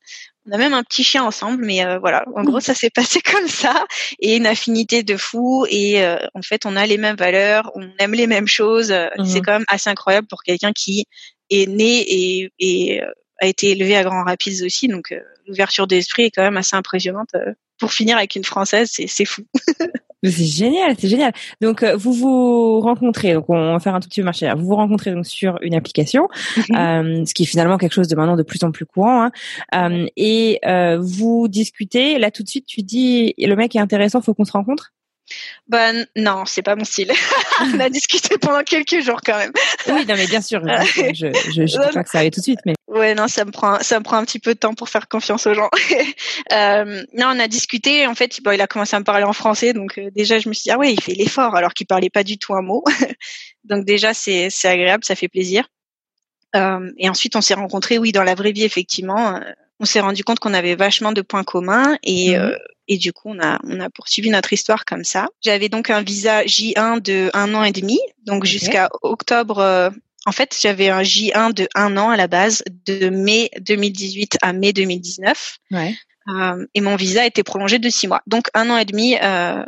on a même un petit chien ensemble, mais euh, voilà. En gros, ça s'est passé [LAUGHS] comme ça, et une affinité de fou. Et euh, en fait, on a les mêmes valeurs, on aime les mêmes choses. Mhm. C'est quand même assez incroyable pour quelqu'un qui est né et, et a été élevé à Grand Rapids aussi. Donc, euh, l'ouverture d'esprit est quand même assez impressionnante. Pour finir avec une française, c'est c'est fou. [LAUGHS] C'est génial, c'est génial. Donc euh, vous vous rencontrez, donc on va faire un tout petit peu marché. Vous vous rencontrez donc sur une application, euh, ce qui est finalement quelque chose de maintenant de plus en plus courant. Hein. Euh, et euh, vous discutez. Là tout de suite, tu dis le mec est intéressant, faut qu'on se rencontre? Bah n- non, c'est pas mon style. [LAUGHS] on a discuté pendant quelques jours quand même. Oui, non mais bien sûr. je je, je, dis pas que ça arrive tout de suite, mais [LAUGHS] Ouais, non, ça me prend, ça me prend un petit peu de temps pour faire confiance aux gens. [LAUGHS] euh, non, on a discuté. En fait, bon, il a commencé à me parler en français, donc euh, déjà, je me suis dit ah ouais, il fait l'effort alors qu'il parlait pas du tout un mot. donc déjà, c'est c'est agréable, ça fait plaisir. Euh, et ensuite, on s'est rencontrés, oui, dans la vraie vie, effectivement. On s'est rendu compte qu'on avait vachement de points communs et Mhm. Et du coup, on a, on a poursuivi notre histoire comme ça. J'avais donc un visa J1 de un an et demi, donc jusqu'à octobre. Euh, en fait, j'avais un J1 de un an à la base, de mai 2018 à mai 2019. Ouais. Euh, et mon visa a été prolongé de six mois. Donc un an et demi euh,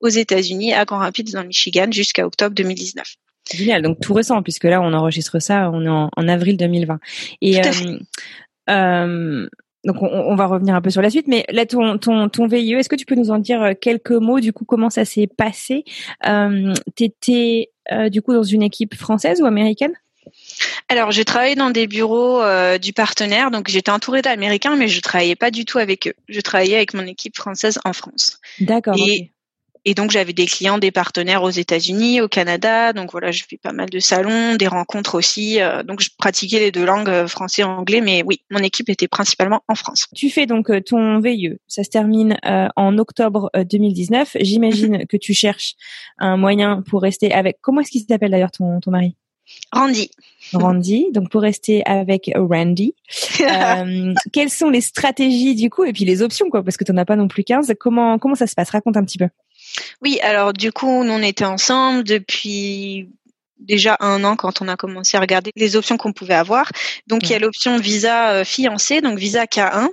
aux États-Unis, à Grand Rapids, dans le Michigan, jusqu'à octobre 2019. Génial, donc tout récent, puisque là, on enregistre ça, on est en, en avril 2020. Et euh, donc on, on, va revenir un peu sur la suite, mais là ton ton ton VIE, est-ce que tu peux nous en dire euh, quelques mots du coup comment ça s'est passé? Euh, T'étais euh, du coup dans une équipe française ou américaine? Alors, j'ai travaillé dans des bureaux euh, du partenaire, donc j'étais entourée d'Américains, mais je travaillais pas du tout avec eux. Je travaillais avec mon équipe française en France. D'accord. Et donc j'avais des clients, des partenaires aux États-Unis, au Canada. Donc voilà, je fais pas mal de salons, des rencontres aussi. Euh, donc je pratiquais les deux langues, euh, français et anglais. Mais oui, mon équipe était principalement en France. Tu fais donc euh, ton VIE. Ça se termine en octobre 2019. J'imagine que tu cherches un moyen pour rester avec. Comment est-ce qu'il s'appelle d'ailleurs ton, ton mari? Randy. Randy, donc pour rester avec Randy, [LAUGHS] euh, quelles sont les stratégies du coup et puis les options quoi parce que tu n'en as pas non plus 15. Comment comment ça se passe? Raconte un petit peu. Oui, alors du coup, nous, on était ensemble depuis déjà un an quand on a commencé à regarder les options qu'on pouvait avoir. Donc il y a l'option visa euh, fiancé, donc visa K1.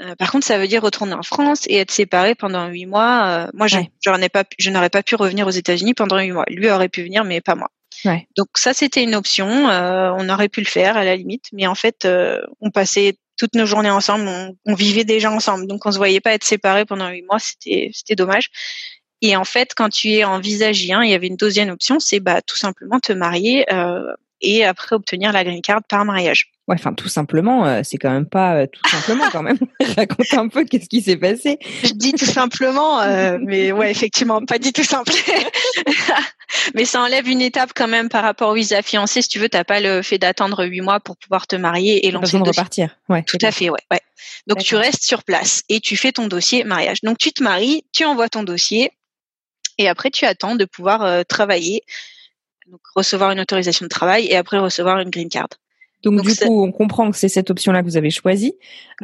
Euh, par contre, ça veut dire retourner en France et être séparé pendant huit mois. Euh, moi, je, ai pas, je n'aurais pas pu revenir aux États-Unis pendant huit mois. Lui aurait pu venir, mais pas moi. Ouais. Donc ça, c'était une option. on aurait pu le faire à la limite, mais en fait, on passait toutes nos journées ensemble. On, on, vivait déjà ensemble, donc on se voyait pas être séparés pendant huit mois. C'était, c'était dommage. Et en fait, quand tu es en visa J1, il y avait une deuxième option, c'est bah tout simplement te marier euh, et après obtenir la green card par mariage. Ouais, enfin tout simplement, euh, c'est quand même pas euh, tout simplement quand même. [LAUGHS] [LAUGHS] Raconte un peu qu'est-ce qui s'est passé. Je dis tout simplement, mais ouais, effectivement, pas dit tout simple. [LAUGHS] mais ça enlève une étape quand même par rapport au visa fiancé. Si tu veux, t'as pas le fait d'attendre huit mois pour pouvoir te marier et lancer le repartir. Ouais. Tout à fait, ouais, ouais. Donc tu restes sur place et tu fais ton dossier mariage. Donc tu te maries, tu envoies ton dossier et après, tu attends de pouvoir euh, travailler, donc recevoir une autorisation de travail et après recevoir une green card. Donc, du coup, on comprend que c'est cette option-là que vous avez choisie.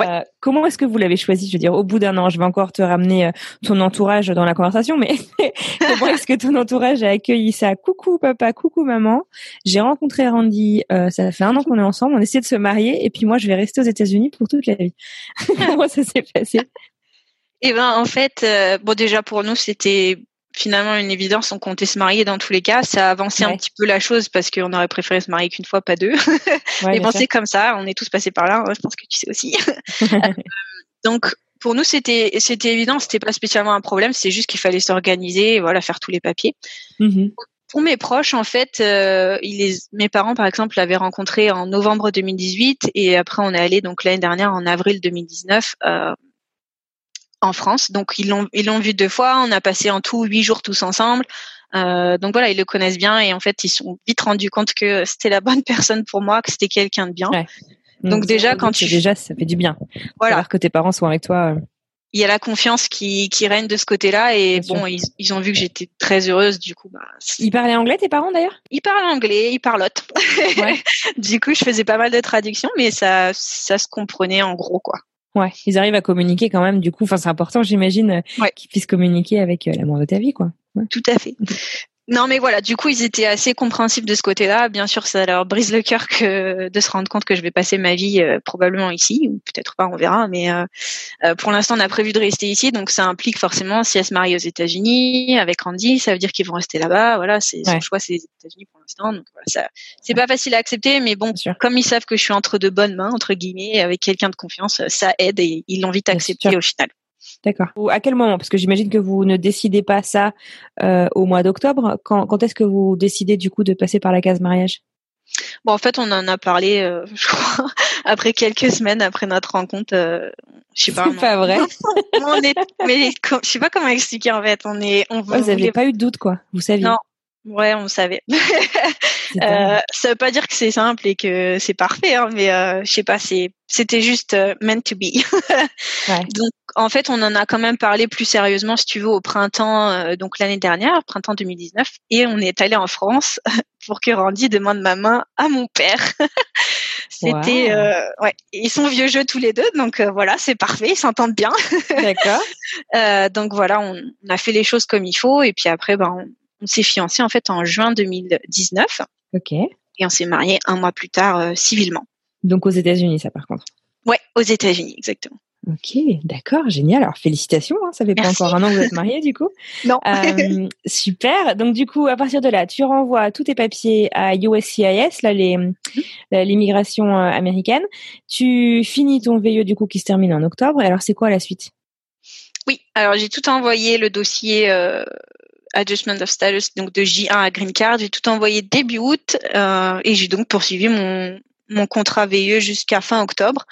Euh, comment est-ce que vous l'avez choisie? Je veux dire, au bout d'un an, je vais encore te ramener euh, ton entourage dans la conversation, mais [LAUGHS] comment est-ce que ton entourage a accueilli ça? Coucou papa, coucou maman. J'ai rencontré Randy. Euh, ça fait un an qu'on est ensemble. On essaie de se marier, et puis moi, je vais rester aux États-Unis pour toute la vie. [LAUGHS] comment ça s'est passé? Eh ben, en fait, bon, déjà pour nous, c'était finalement une évidence. On comptait se marier dans tous les cas. Ça a avancé un petit peu la chose parce qu'on aurait préféré se marier qu'une fois, pas deux. [LAUGHS] Mais bon, c'est comme ça. On est tous passés par là. Hein, je pense que tu sais aussi. [LAUGHS] Euh, donc, pour nous, c'était c'était évident. C'était pas spécialement un problème. C'est juste qu'il fallait s'organiser, voilà, faire tous les papiers. Mm-hmm. Pour mes proches, en fait, euh, mes parents, par exemple, l'avaient rencontré en novembre 2018 et après on est allé donc l'année dernière en avril 2019 en France. Donc ils l'ont ils l'ont vu deux fois. On a passé en tout huit jours tous ensemble. Euh, donc voilà, ils le connaissent bien et en fait ils sont vite rendus compte que c'était la bonne [LAUGHS] personne pour moi, que c'était quelqu'un de bien. Donc, déjà quand tu déjà ça fait du bien. Voilà. Savoir que tes parents sont avec toi. Euh. Il y a la confiance qui, qui règne de ce côté-là et bon ils, ils, ont vu que j'étais très heureuse du coup. Bah, ils parlaient anglais tes parents d'ailleurs? Ils parlent anglais, ils parlotent. Ouais. [LAUGHS] du coup je faisais pas mal de traductions mais ça ça se comprenait en gros quoi. Ouais, ils arrivent à communiquer quand même. Du coup, enfin, c'est important, j'imagine, euh, qu'ils puissent communiquer avec euh, l'amour de ta vie, quoi. Tout à fait. Non, mais voilà, du coup, ils étaient assez compréhensifs de ce côté-là. Bien sûr, ça leur brise le cœur que de se rendre compte que je vais passer ma vie euh, probablement ici, ou peut-être pas, on verra. Mais euh, euh, pour l'instant, on a prévu de rester ici, donc ça implique forcément si elle se marie aux États-Unis avec Randy, ça veut dire qu'ils vont rester là-bas. Voilà, c'est son choix, c'est les États-Unis pour l'instant. Donc voilà, ça, c'est pas facile à accepter, mais bon, comme ils savent que je suis entre de bonnes mains, entre guillemets, avec quelqu'un de confiance, ça aide et ils l'ont vite accepté au final. D'accord. À quel moment? Parce que j'imagine que vous ne décidez pas ça euh, au mois d'octobre. Quand, quand est-ce que vous décidez du coup de passer par la case mariage? Bon, en fait, on en a parlé, euh, [LAUGHS] je crois, après quelques semaines après notre rencontre. Euh, je sais pas. C'est pas vrai. [LAUGHS] on est, mais je sais pas comment expliquer en fait. On est, on, vous n'avez pas eu de doute quoi. Vous saviez. Non. Ouais, on savait. [LAUGHS] euh, ça veut pas dire que c'est simple et que c'est parfait, hein, mais euh, je sais pas, c'est c'était juste euh, meant to be. [LAUGHS] ouais. Donc en fait, on en a quand même parlé plus sérieusement, si tu veux, au printemps, euh, donc l'année dernière, printemps 2019, et on est allé en France [LAUGHS] pour que Randy demande ma main à mon père. C'était, euh, ouais, ils sont vieux jeux tous les deux, donc voilà, c'est parfait, ils s'entendent bien. D'accord. Euh, donc voilà, on, a fait les choses comme il faut et puis après, ben, on, s'est fiancé en fait en juin 2019. Ok. Et on s'est marié un mois plus tard euh, civilement. Donc aux États-Unis, ça par contre. Ouais, aux États-Unis, exactement. Ok, d'accord, génial. Alors félicitations, hein, ça fait pas encore un an que vous êtes mariés du coup. [LAUGHS] non. Euh, super. Donc du coup, à partir de là, tu renvoies tous tes papiers à USCIS, là les mhm. l'immigration euh, américaine. Tu finis ton VIE du coup qui se termine en octobre. Alors c'est quoi la suite? Oui, alors j'ai tout envoyé le dossier euh, Adjustment of Status donc de J1 à Green Card. J'ai tout envoyé début août euh, et j'ai donc poursuivi mon mon contrat VIE jusqu'à fin octobre.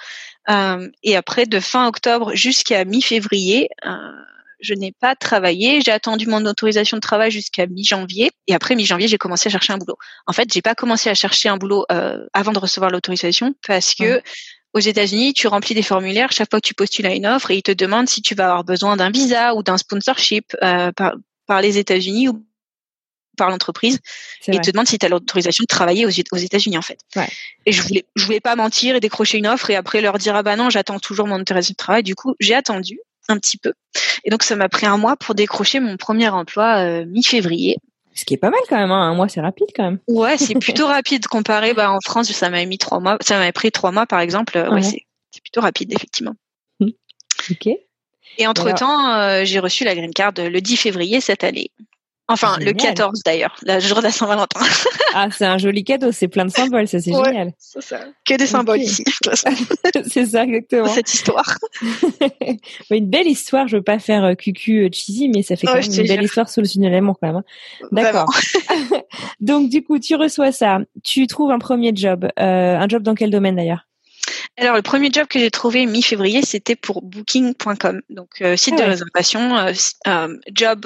Euh, et après, de fin octobre jusqu'à mi-février, euh, je n'ai pas travaillé. J'ai attendu mon autorisation de travail jusqu'à mi-janvier. Et après mi-janvier, j'ai commencé à chercher un boulot. En fait, j'ai pas commencé à chercher un boulot euh, avant de recevoir l'autorisation parce que aux États-Unis, tu remplis des formulaires chaque fois que tu postules à une offre et ils te demandent si tu vas avoir besoin d'un visa ou d'un sponsorship par, par les États-Unis ou par l'entreprise et te demande si tu as l'autorisation de travailler aux, États-Unis en fait. Et je voulais je voulais pas mentir et décrocher une offre et après leur dire ah bah non, j'attends toujours mon autorisation de travail. Du coup, j'ai attendu un petit peu. Et donc ça m'a pris un mois pour décrocher mon premier emploi euh, mi-février. Ce qui est pas mal quand même, hein. un mois c'est rapide quand même. Ouais, c'est [LAUGHS] plutôt rapide comparé bah, en France, ça m'avait mis trois mois, ça m'avait pris trois mois par exemple. Ouais, c'est plutôt rapide effectivement. [LAUGHS] Ok. Et entre temps, euh, j'ai reçu la green card le 10 février cette année. Enfin, le 14 d'ailleurs, le jour de la Saint-Valentin. [LAUGHS] ah, c'est un joli cadeau, c'est plein de symboles, ça c'est génial. C'est ça. Que des symboles ici. [LAUGHS] c'est ça exactement. Cette histoire. [LAUGHS] une belle histoire. Je veux pas faire euh, cucu euh, cheesy, mais ça fait quand même une belle histoire sous le signe de l'amour quand même. Hein. D'accord. Donc du coup, tu reçois ça, tu trouves un premier job, euh, un job dans quel domaine d'ailleurs? Alors le premier job que j'ai trouvé mi-février, c'était pour Booking.com, donc euh, site ah de réservation, euh, job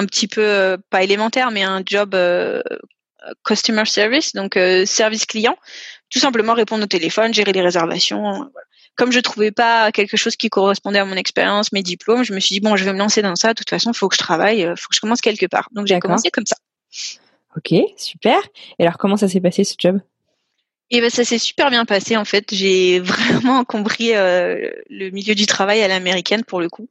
un petit peu euh, pas élémentaire, mais un job euh, customer service, donc euh, service client, tout simplement répondre au téléphone, gérer les réservations. Comme je trouvais pas quelque chose qui correspondait à mon expérience, mes diplômes, je me suis dit bon, je vais me lancer dans ça. De toute façon, il faut que je travaille, il faut que je commence quelque part. Donc j'ai commencé comme ça. Ok, super. Et alors comment ça s'est passé ce job? Et ben ça s'est super bien passé en fait. J'ai [LAUGHS] vraiment compris euh, le milieu du travail à l'américaine pour le coup.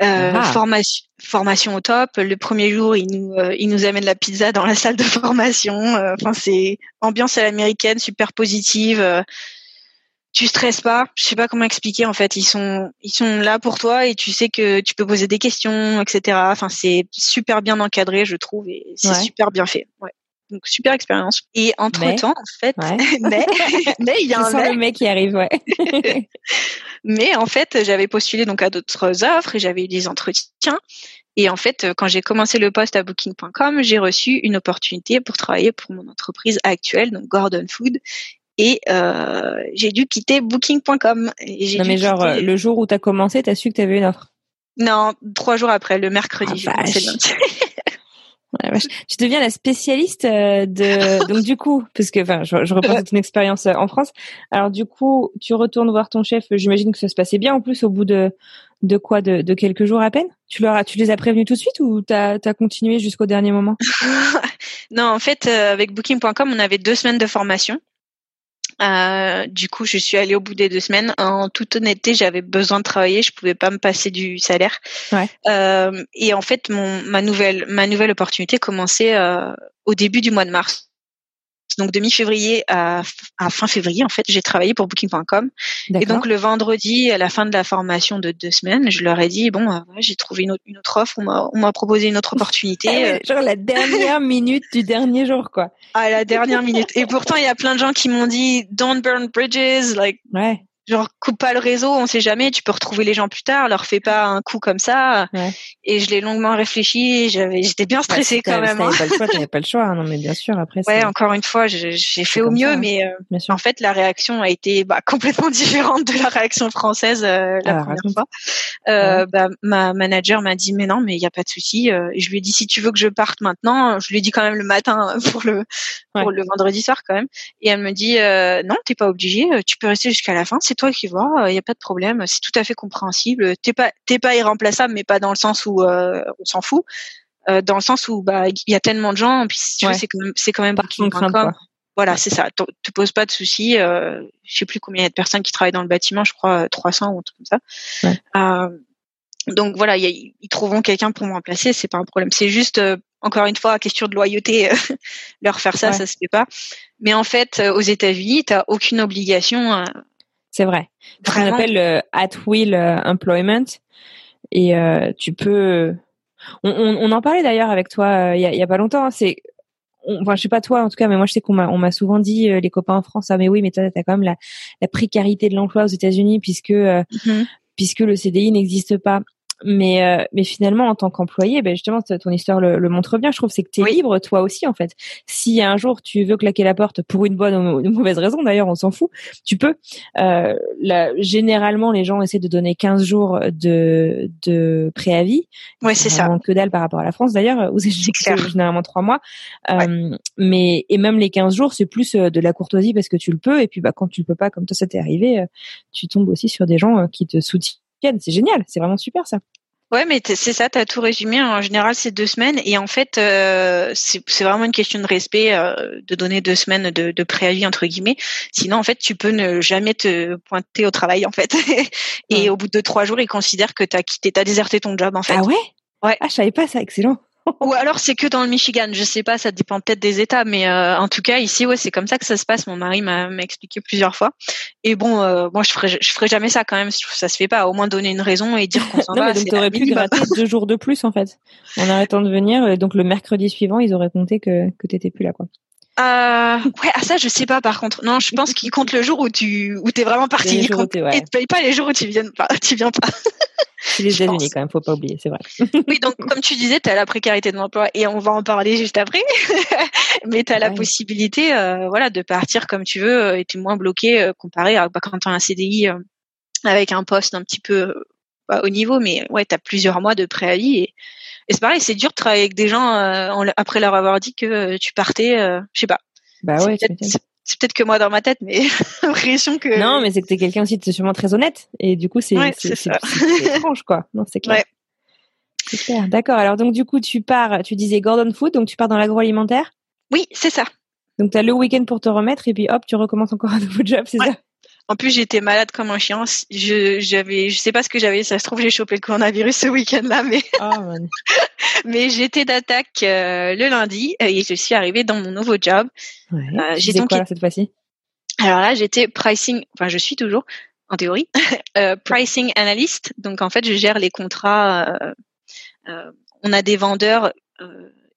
Euh, ah. formation, formation au top. Le premier jour, il nous euh, il nous amène la pizza dans la salle de formation. Euh, enfin c'est ambiance à l'américaine, super positive. Euh, tu stresses pas. Je sais pas comment expliquer en fait. Ils sont ils sont là pour toi et tu sais que tu peux poser des questions, etc. Enfin c'est super bien encadré, je trouve, et c'est super bien fait. Ouais donc super expérience. Et entre temps, en fait, [LAUGHS] mais, [LAUGHS] mais il y a un mais. le mec qui arrive, ouais. [LAUGHS] mais en fait, j'avais postulé donc à d'autres offres et j'avais eu des entretiens. Et en fait, quand j'ai commencé le poste à Booking.com, j'ai reçu une opportunité pour travailler pour mon entreprise actuelle, donc Gordon Food. Et euh, j'ai dû quitter Booking.com. Non mais genre, le jour où tu as commencé, tu as su que tu avais une offre? Non, trois jours après, le mercredi. Ah, tu deviens la spécialiste euh, de [LAUGHS] donc du coup parce que enfin je, je reprends toute une expérience euh, en France. Alors du coup, tu retournes voir ton chef, j'imagine que ça se passait bien en plus au bout de de quoi de, de quelques jours à peine? Tu leur as, tu les as prévenus tout de suite ou tu as, continué jusqu'au dernier moment? [LAUGHS] Non, en fait euh, avec booking.com, on avait deux semaines de formation euh, du coup, je suis allée au bout des deux semaines. En toute honnêteté, j'avais besoin de travailler, je pouvais pas me passer du salaire. Ouais. Euh, et en fait, mon, ma nouvelle ma nouvelle opportunité commençait euh, au début du mois de mars. Donc de mi-février à, fin février, en fait, j'ai travaillé pour Booking.com. Et donc le vendredi, à la fin de la formation de deux semaines, je leur ai dit bon, euh, j'ai trouvé une autre, une autre offre, on m'a proposé une autre opportunité. [LAUGHS] Ah genre la dernière [LAUGHS] minute du dernier jour, quoi. À la dernière minute. Et pourtant, il y a plein de gens qui m'ont dit don't burn bridges, like. Ouais genre coupe pas le réseau, on sait jamais, tu peux retrouver les gens plus tard, leur fais pas un coup comme ça. Et je l'ai longuement réfléchi, j'avais, j'étais bien stressée quand même. T'avais hein. pas le choix, [LAUGHS] t'avais pas le choix, hein. non mais bien sûr après. Ouais, encore une fois, j'ai fait au mieux, mais euh, en fait la réaction a été bah, [LAUGHS] complètement différente de la réaction française euh, la ah, première fois. Euh, bah, ma manager m'a dit mais non, mais il y a pas de souci. Euh, et je lui ai dit si tu veux que je parte maintenant, je lui ai dit quand même le matin [LAUGHS] pour le pour le vendredi soir quand même. Et elle me dit non, t'es pas obligé, tu peux rester jusqu'à la fin c'est toi qui vois, il euh, n'y a pas de problème, c'est tout à fait compréhensible. T'es pas t'es pas irremplaçable, mais pas dans le sens où euh, on s'en fout, euh, dans le sens où bah il y a tellement de gens, puis tu c'est quand même c'est quand même booking.com. Voilà, c'est ça. Te pose pas de soucis. Euh, je sais plus combien il y a de personnes qui travaillent dans le bâtiment, je crois 300 ou un truc comme ça. donc voilà, ils trouveront quelqu'un pour me remplacer, c'est pas un problème. C'est juste encore une fois, question de loyauté, [LAUGHS] leur faire ça, ça se fait pas. Mais en fait, aux États-Unis, tu aucune obligation. C'est vrai. Ce qu'on appelle at will employment, et tu peux. On, on, en parlait d'ailleurs avec toi il y, a, y, a, pas longtemps. Hein, c'est enfin je sais pas toi en tout cas mais moi je sais qu'on m'a on m'a souvent dit les copains en France ah mais oui mais toi t'as quand même la, la précarité de l'emploi aux États-Unis puisque mm-hmm. puisque le CDI n'existe pas mais euh, mais finalement en tant qu'employé ben justement ton histoire le, le, montre bien. Je trouve c'est que tu es libre toi aussi en fait. Si un jour tu veux claquer la porte pour une bonne ou une mauvaise raison d'ailleurs on s'en fout tu peux euh, généralement les gens essaient de donner 15 jours de de préavis. Ouais c'est ça. que dalle par rapport à la France d'ailleurs où c'est généralement trois mois. Euh, mais et même les 15 jours c'est plus euh, de la courtoisie parce que tu le peux. Et puis bah quand tu le peux pas comme toi ça t'est arrivé euh, tu tombes aussi sur des gens qui te soutiennent c'est génial, c'est vraiment super ça. Ouais, mais c'est ça, tu as tout résumé. En général, c'est deux semaines. Et en fait, euh, c'est vraiment une question de respect euh, de donner deux semaines de, préavis, entre guillemets. Sinon, en fait, tu peux ne jamais te pointer au travail, en fait. [LAUGHS] et au bout de trois jours, ils considèrent que tu as quitté, tu as déserté ton job, en fait. Ah ouais? Ouais. Ah, je savais pas ça, excellent. Ou alors c'est que dans le Michigan, je sais pas, ça dépend peut-être des États, mais euh, en tout cas ici, ouais, c'est comme ça que ça se passe. Mon mari m'a expliqué plusieurs fois. Et bon, euh, moi je ferai, je ferai jamais ça quand même. Ça se fait pas. Au moins donner une raison et dire qu'on [LAUGHS] s'en va. Mais donc t'aurais pu gratter deux jours de plus en fait, en arrêtant de venir. Donc le mercredi suivant, ils auraient compté que que t'étais plus là, quoi. Euh, ouais, ah, ça je sais pas par contre. Non, je pense qu'ils comptent le jour où tu où t'es vraiment parti. Ils comptent, ouais. te payent pas les jours où tu viens pas. [LAUGHS] Tu viens pas. C'est les États-Unis quand même, faut pas oublier, c'est vrai. [LAUGHS] oui, donc comme tu disais, tu as la précarité de l'emploi et on va en parler juste après. [LAUGHS] Mais tu as la possibilité euh, voilà de partir comme tu veux euh, et tu es moins bloqué euh, comparé à bah, quand tu as un CDI avec un poste un petit peu pas au niveau mais ouais, tu as plusieurs mois de préavis et, et c'est pareil, c'est dur de travailler avec des gens après leur avoir dit que tu partais, je sais pas. Bah ouais, c'est peut-être que moi dans ma tête, mais [LAUGHS] l'impression que. Non, mais c'est que t'es quelqu'un aussi de sûrement très honnête. Et du coup, c'est ouais, [LAUGHS] étrange, quoi. Non, c'est clair. Ouais. Super. D'accord. Alors, donc, du coup, tu pars, tu disais Gordon Food, donc tu pars dans l'agroalimentaire? Oui, c'est ça. Donc, tu as le week-end pour te remettre et puis hop, tu recommences encore un nouveau job, c'est ça? En plus, j'étais malade comme un chien. Je, j'avais, je sais pas ce que j'avais. Ça se trouve, j'ai chopé le coronavirus ce week-end-là, mais. Oh, [LAUGHS] mais j'étais d'attaque euh, le lundi et je suis arrivée dans mon nouveau job. Ouais. Euh, j'ai donc quoi cette fois-ci? Alors là, j'étais pricing. Enfin, je suis toujours en théorie [LAUGHS] euh, pricing analyst. Donc en fait, je gère les contrats. Euh, on a des vendeurs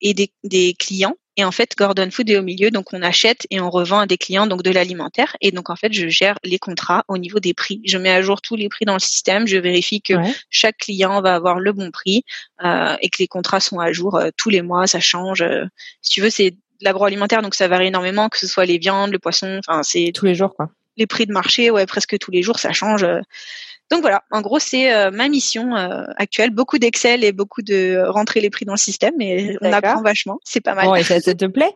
et des, des clients et en fait, Gordon Food est au milieu, donc on achète et on revend à des clients donc de l'alimentaire. Et donc en fait, je gère les contrats au niveau des prix. Je mets à jour tous les prix dans le système. Je vérifie que chaque client va avoir le bon prix euh, et que les contrats sont à jour euh, tous les mois. Ça change. Euh, si tu veux, c'est l'agroalimentaire, donc ça varie énormément, que ce soit les viandes, le poisson. Enfin, c'est tous les jours quoi. Les prix de marché, ouais, presque tous les jours, ça change. Euh, donc voilà, en gros, c'est euh, ma mission euh, actuelle. Beaucoup d'Excel et beaucoup de rentrer les prix dans le système, mais on apprend vachement. C'est pas mal. Bon, et ça, te plaît?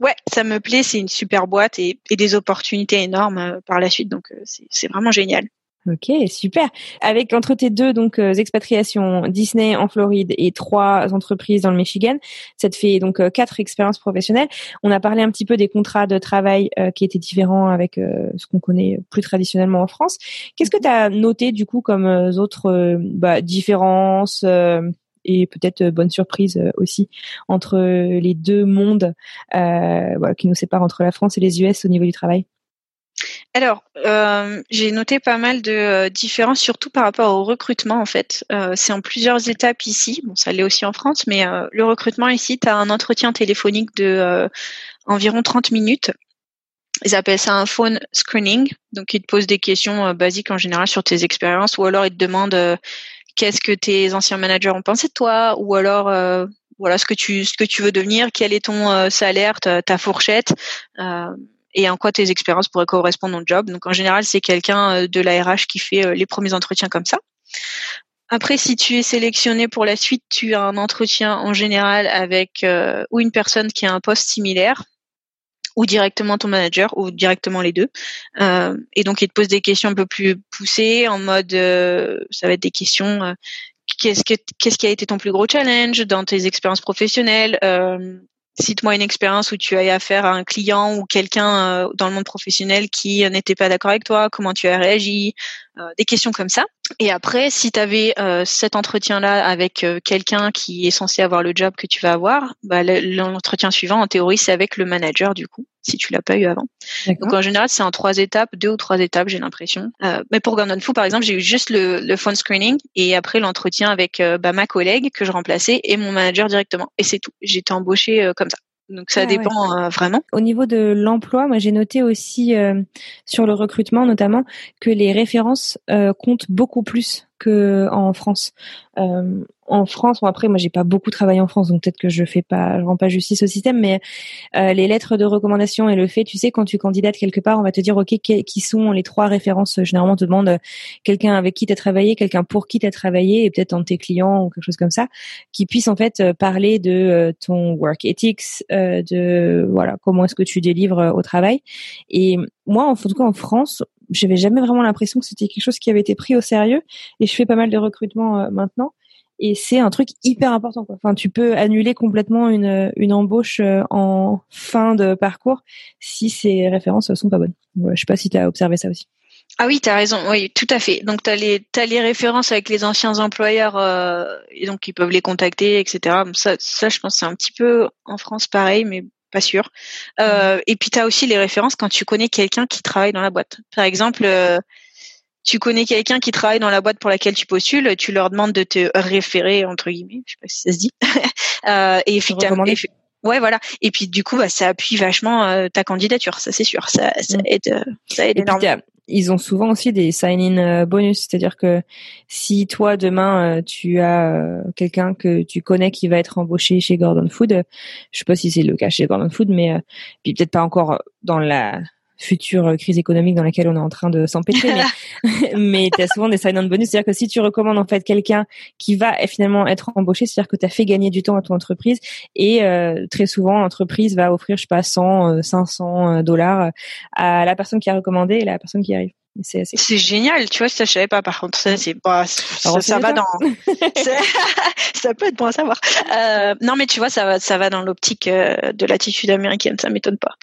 Ouais, ça me plaît. C'est une super boîte et, et des opportunités énormes euh, par la suite. Donc c'est vraiment génial. Ok, super. Avec entre tes deux donc euh, expatriations, Disney en Floride et trois entreprises dans le Michigan, ça te fait donc euh, quatre expériences professionnelles. On a parlé un petit peu des contrats de travail euh, qui étaient différents avec ce qu'on connaît plus traditionnellement en France. Qu'est-ce que tu as noté du coup comme autres bah, différences et peut-être bonne surprise aussi entre les deux mondes voilà, qui nous séparent entre la France et les US au niveau du travail? Alors, euh, j'ai noté pas mal de euh, différences, surtout par rapport au recrutement en fait. Euh, c'est en plusieurs étapes ici. Bon, ça l'est aussi en France, mais le recrutement ici, tu as un entretien téléphonique de environ 30 minutes. Ils appellent ça un phone screening. Donc, ils te posent des questions basiques en général sur tes expériences, ou alors ils te demandent qu'est-ce que tes anciens managers ont pensé de toi, ou alors voilà ce que tu ce que tu veux devenir, quel est ton salaire, ta, ta fourchette et en quoi tes expériences pourraient correspondre au job. Donc en général, c'est quelqu'un euh, de la RH qui fait euh, les premiers entretiens comme ça. Après, si tu es sélectionné pour la suite, tu as un entretien en général avec euh, ou une personne qui a un poste similaire, ou directement ton manager, ou directement les deux. Euh, et donc, il te pose des questions un peu plus poussées, en mode, ça va être des questions. qu'est-ce que qu'est-ce qui a été ton plus gros challenge dans tes expériences professionnelles Cite-moi une expérience où tu as affaire à un client ou quelqu'un euh, dans le monde professionnel qui n'était pas d'accord avec toi. Comment tu as réagi? Des questions comme ça. Et après, si tu avais cet entretien-là avec quelqu'un qui est censé avoir le job que tu vas avoir, bah, l'entretien suivant, en théorie, c'est avec le manager du coup, si tu l'as pas eu avant. Donc en général, c'est en trois étapes, deux ou trois étapes, j'ai l'impression. mais pour Gordon Foo, par exemple, j'ai eu juste le, le phone screening et après l'entretien avec bah, ma collègue que je remplaçais et mon manager directement. Et c'est tout. J'étais embauchée comme ça. Donc ça ah dépend euh, vraiment. Au niveau de l'emploi, moi j'ai noté aussi euh, sur le recrutement notamment que les références euh, comptent beaucoup plus que en France. Euh, en France, bon après moi j'ai pas beaucoup travaillé en France, donc peut-être que je fais pas, je rends pas justice au système, mais euh, les lettres de recommandation et le fait, tu sais, quand tu candidates quelque part, on va te dire ok qui sont les trois références? Généralement, on te demande quelqu'un avec qui tu as travaillé, quelqu'un pour qui tu as travaillé, et peut-être un tes clients ou quelque chose comme ça, qui puisse en fait parler de ton work ethics, de voilà comment est-ce que tu délivres au travail. Et moi, en tout cas en France, j'avais jamais vraiment l'impression que c'était quelque chose qui avait été pris au sérieux. Et je fais pas mal de recrutement euh, maintenant. Et c'est un truc hyper important. Enfin, tu peux annuler complètement une, une embauche euh, en fin de parcours si ces références sont pas bonnes. Ouais, je sais pas si tu as observé ça aussi. Ah oui, tu as raison. Oui, tout à fait. Donc tu as les références avec les anciens employeurs euh, et donc ils peuvent les contacter, etc. Ça, ça je pense c'est un petit peu en France pareil, mais pas sûr. Euh, mmh. et puis tu as aussi les références quand tu connais quelqu'un qui travaille dans la boîte. Par exemple, euh, tu connais quelqu'un qui travaille dans la boîte pour laquelle tu postules, tu leur demandes de te référer entre guillemets, je sais pas si ça se dit. [LAUGHS] euh, et effectivement, ouais voilà. Et puis du coup, bah, ça appuie vachement euh, ta candidature, ça c'est sûr. Ça, ça mmh. aide, ça aide énormément ils ont souvent aussi des sign-in euh, bonus, c'est-à-dire que si toi demain euh, tu as euh, quelqu'un que tu connais qui va être embauché chez Gordon Food, je sais pas si c'est le cas chez Gordon Food, mais puis peut-être pas encore dans la future crise économique dans laquelle on est en train de s'empêcher. mais, [LAUGHS] mais tu as souvent des sign-on bonus. C'est-à-dire que si tu recommandes en fait quelqu'un qui va finalement être embauché, c'est-à-dire que tu as fait gagner du temps à ton entreprise et euh, très souvent l'entreprise va offrir, je sais pas, 100, 500 euh, dollars à la personne qui a recommandé et la personne qui arrive. C'est génial, tu vois, ça je savais pas. Par contre, ça pas, ça, ça va dans, [LAUGHS] ça peut être bon à savoir. Euh, non, mais tu vois, ça va, ça va dans l'optique euh, de l'attitude américaine, ça m'étonne pas.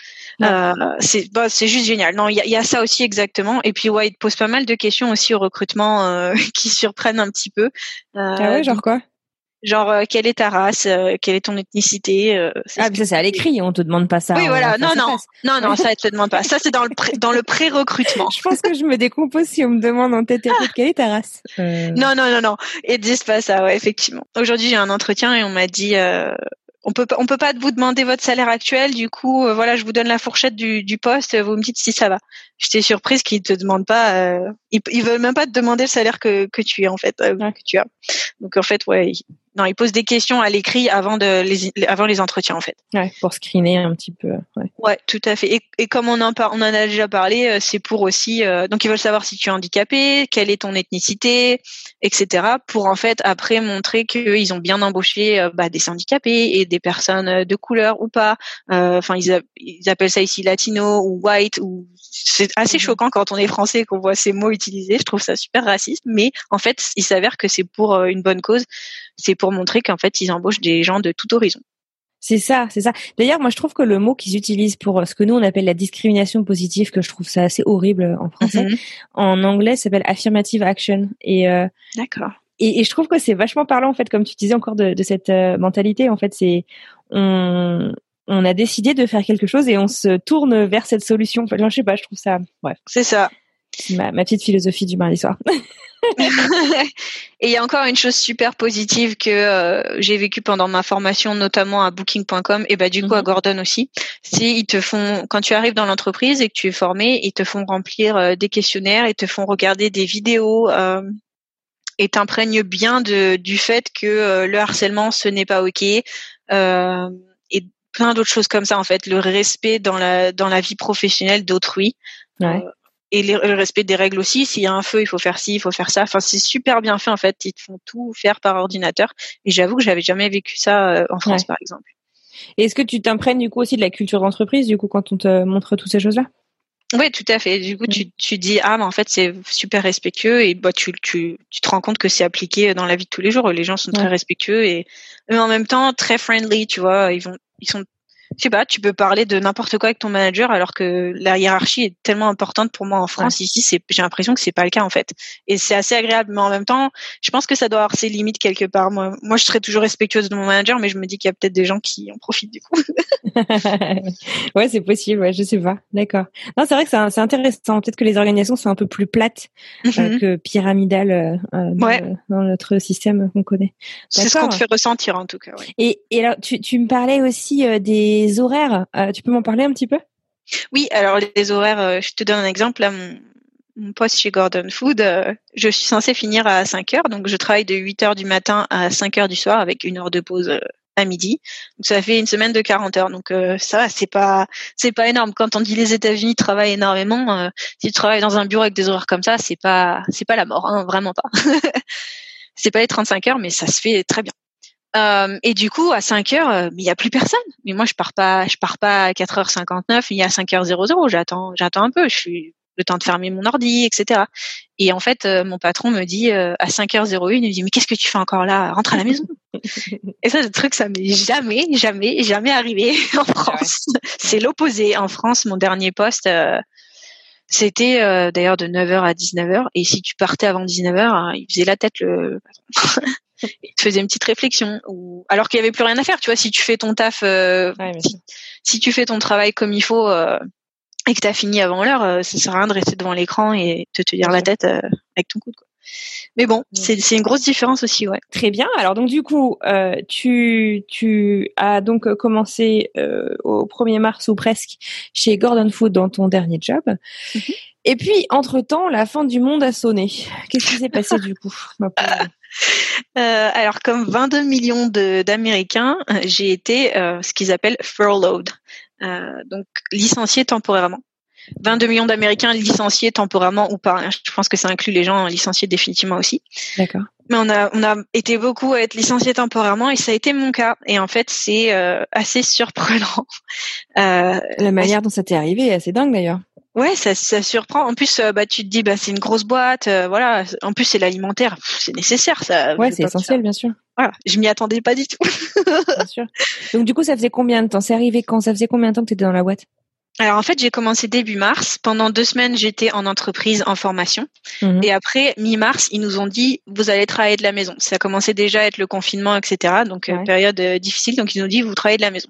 Euh, c'est bah, c'est juste génial. Non, il y a, y a, ça aussi exactement. Et puis ouais, il te pose pas mal de questions aussi au recrutement euh, [LAUGHS] qui surprennent un petit peu. Euh, ah ouais, genre quoi? Genre euh, quelle est ta race, euh, quelle est ton ethnicité. ah, ça c'est à l'écrit, on te demande pas ça. Oui, voilà. Non, non, non, non, ça te demande pas. [LAUGHS] Ça c'est dans le pré, dans le pré-recrutement. je pense que je me décompose si on me demande en tête et tête quelle est ta race? [LAUGHS] Non, non, non, non. Ils disent pas ça, ouais, effectivement. Aujourd'hui j'ai un entretien et on m'a dit on peut on peut pas vous demander votre salaire actuel. Du coup, euh, voilà, je vous donne la fourchette du, du poste. Vous me dites si ça va. J'étais surprise qu'ils te demandent pas. Euh, ils, ils veulent même pas te demander le salaire que que tu es en fait euh, que tu as. Donc en fait, ouais, non, ils posent des questions à l'écrit avant de les avant les entretiens en fait. Ouais, pour screener un petit peu. Ouais, ouais tout à fait. Et, et comme on en on en a déjà parlé, euh, c'est pour aussi euh, donc ils veulent savoir si tu es handicapé, quelle est ton ethnicité, etc. Pour en fait après montrer qu'ils ont bien embauché euh, bah, des handicapés et des personnes de couleur ou pas. Enfin ils, ils appellent ça ici latino ou white ou c'est assez mhm. choquant quand on est français qu'on voit ces mots utilisés. Je trouve ça super raciste, mais en fait il s'avère que c'est pour une bonne cause c'est pour montrer qu'en fait, ils embauchent des gens de tout horizon. C'est ça, c'est ça. D'ailleurs, moi, je trouve que le mot qu'ils utilisent pour ce que nous on appelle la discrimination positive, que je trouve ça assez horrible en français, mhm. en anglais, s'appelle affirmative action. Et euh, d'accord. Et, je trouve que c'est vachement parlant en fait, comme tu disais encore de, cette euh, mentalité. En fait, c'est on on a décidé de faire quelque chose et on se tourne vers cette solution. Enfin, je sais pas, je trouve ça. Ouais. C'est ça. Ma, ma petite philosophie du mardi soir. [LAUGHS] [LAUGHS] et il y a encore une chose super positive que euh, j'ai vécu pendant ma formation, notamment à Booking.com et bah du coup à mhm. Gordon aussi. C'est ils te font quand tu arrives dans l'entreprise et que tu es formé, ils te font remplir euh, des questionnaires, ils te font regarder des vidéos euh, et t'imprègnent bien de du fait que euh, le harcèlement ce n'est pas ok et plein d'autres choses comme ça en fait, le respect dans la dans la vie professionnelle d'autrui. Ouais et le respect des règles aussi. S'il y a un feu, il faut faire ci, il faut faire ça. Enfin, c'est super bien fait en fait. Ils te font tout faire par ordinateur. Et j'avoue que j'avais jamais vécu ça euh, en France, par exemple. Et est-ce que tu t'imprègnes du coup aussi de la culture d'entreprise, du coup, quand on te montre toutes ces choses-là? Oui, tout à fait. Du coup, tu, tu dis ah, mais en fait, c'est super respectueux et bah tu, tu, tu te rends compte que c'est appliqué dans la vie de tous les jours. Les gens sont très respectueux et mais en même temps très friendly. Tu vois, ils vont ils sont je sais pas, tu peux parler de n'importe quoi avec ton manager alors que la hiérarchie est tellement importante pour moi en France. Ici, c'est, j'ai l'impression que c'est pas le cas en fait. Et c'est assez agréable, mais en même temps, je pense que ça doit avoir ses limites quelque part. Moi, moi, je serais toujours respectueuse de mon manager, mais je me dis qu'il y a peut-être des gens qui en profitent du coup. [LAUGHS] [LAUGHS] ouais, c'est possible. Ouais, je sais pas. D'accord. Non, c'est vrai que c'est, intéressant. Peut-être que les organisations sont un peu plus plates euh, mm-hmm. que pyramidales euh, dans, dans, notre système qu'on connaît. C'est ce qu'on te fait ressentir en tout cas. Ouais. Et, et alors, tu, tu me parlais aussi euh, des horaires. Euh, tu peux m'en parler un petit peu? Oui, alors les horaires, euh, je te donne un exemple. Là, mon, poste chez Gordon Food, je suis censée finir à 5 heures, donc je travaille de 8 heures du matin à 5 heures du soir avec une heure de pause à midi. Donc ça fait une semaine de 40 heures. Donc ça c'est pas c'est pas énorme. Quand on dit les États-Unis travaillent énormément, si tu travailles dans un bureau avec des horaires comme ça, c'est pas c'est pas la mort, hein, vraiment pas. [LAUGHS] c'est pas les 35 heures, mais ça se fait très bien. Euh, et du coup, à 5 heures, euh, il y a plus personne. Mais moi, je pars pas, je pars pas à 4h59, il y a 5h00. J'attends, j'attends un peu. Je suis le temps de fermer mon ordi, etc. Et en fait, euh, mon patron me dit à 5h01, il me dit mais qu'est-ce que tu fais encore là? Rentre à la maison. [LAUGHS] et ça, le truc, ça m'est jamais, jamais, jamais arrivé en France. C'est l'opposé. En France, mon dernier poste. c'était d'ailleurs de 9h à 19h et si tu partais avant 19h, il faisait la tête le [LAUGHS] il te faisait une petite réflexion ou alors qu'il y avait plus rien à faire tu vois si tu fais ton taf euh, si, tu fais ton travail comme il faut euh, et que tu as fini avant l'heure euh, ça sert à rien de rester devant l'écran et de te dire la tête avec ton coude quoi. mais bon c'est c'est une grosse différence aussi ouais. Très bien. Alors donc du coup tu tu as donc commencé au 1er mars ou presque chez Gordon Food dans ton dernier job. Mhm. Et puis, entre-temps, la fin du monde a sonné. Qu'est-ce qui s'est passé du coup [LAUGHS] euh, alors, comme 22 millions d'Américains, euh, j'ai été euh, ce qu'ils appellent furloughed, donc licencié temporairement. 22 millions d'Américains licenciés temporairement ou pas. Je pense que ça inclut les gens licenciés définitivement aussi. D'accord. Mais on a on a été beaucoup à être licenciés temporairement et ça a été mon cas. Et en fait, c'est assez surprenant. La manière dont ça t'est arrivé est assez dingue d'ailleurs. Ouais, ça, ça surprend. En plus, euh, bah, tu te dis, bah, c'est une grosse boîte, euh, voilà. En plus, c'est l'alimentaire, c'est nécessaire, ça. Ouais, c'est essentiel, bien sûr. Voilà, je m'y attendais pas du tout. [LAUGHS] bien sûr. Donc, du coup, ça faisait combien de temps? C'est arrivé quand? Ça faisait combien de temps que tu étais dans la boîte? Alors en fait, j'ai commencé début mars. Pendant deux semaines, j'étais en entreprise en formation. Mhm. Et après, mi-mars, ils nous ont dit, vous allez travailler de la maison. Ça a commencé déjà à être le confinement, etc. Donc, euh, période difficile. Donc, ils nous ont dit, vous travaillez de la maison.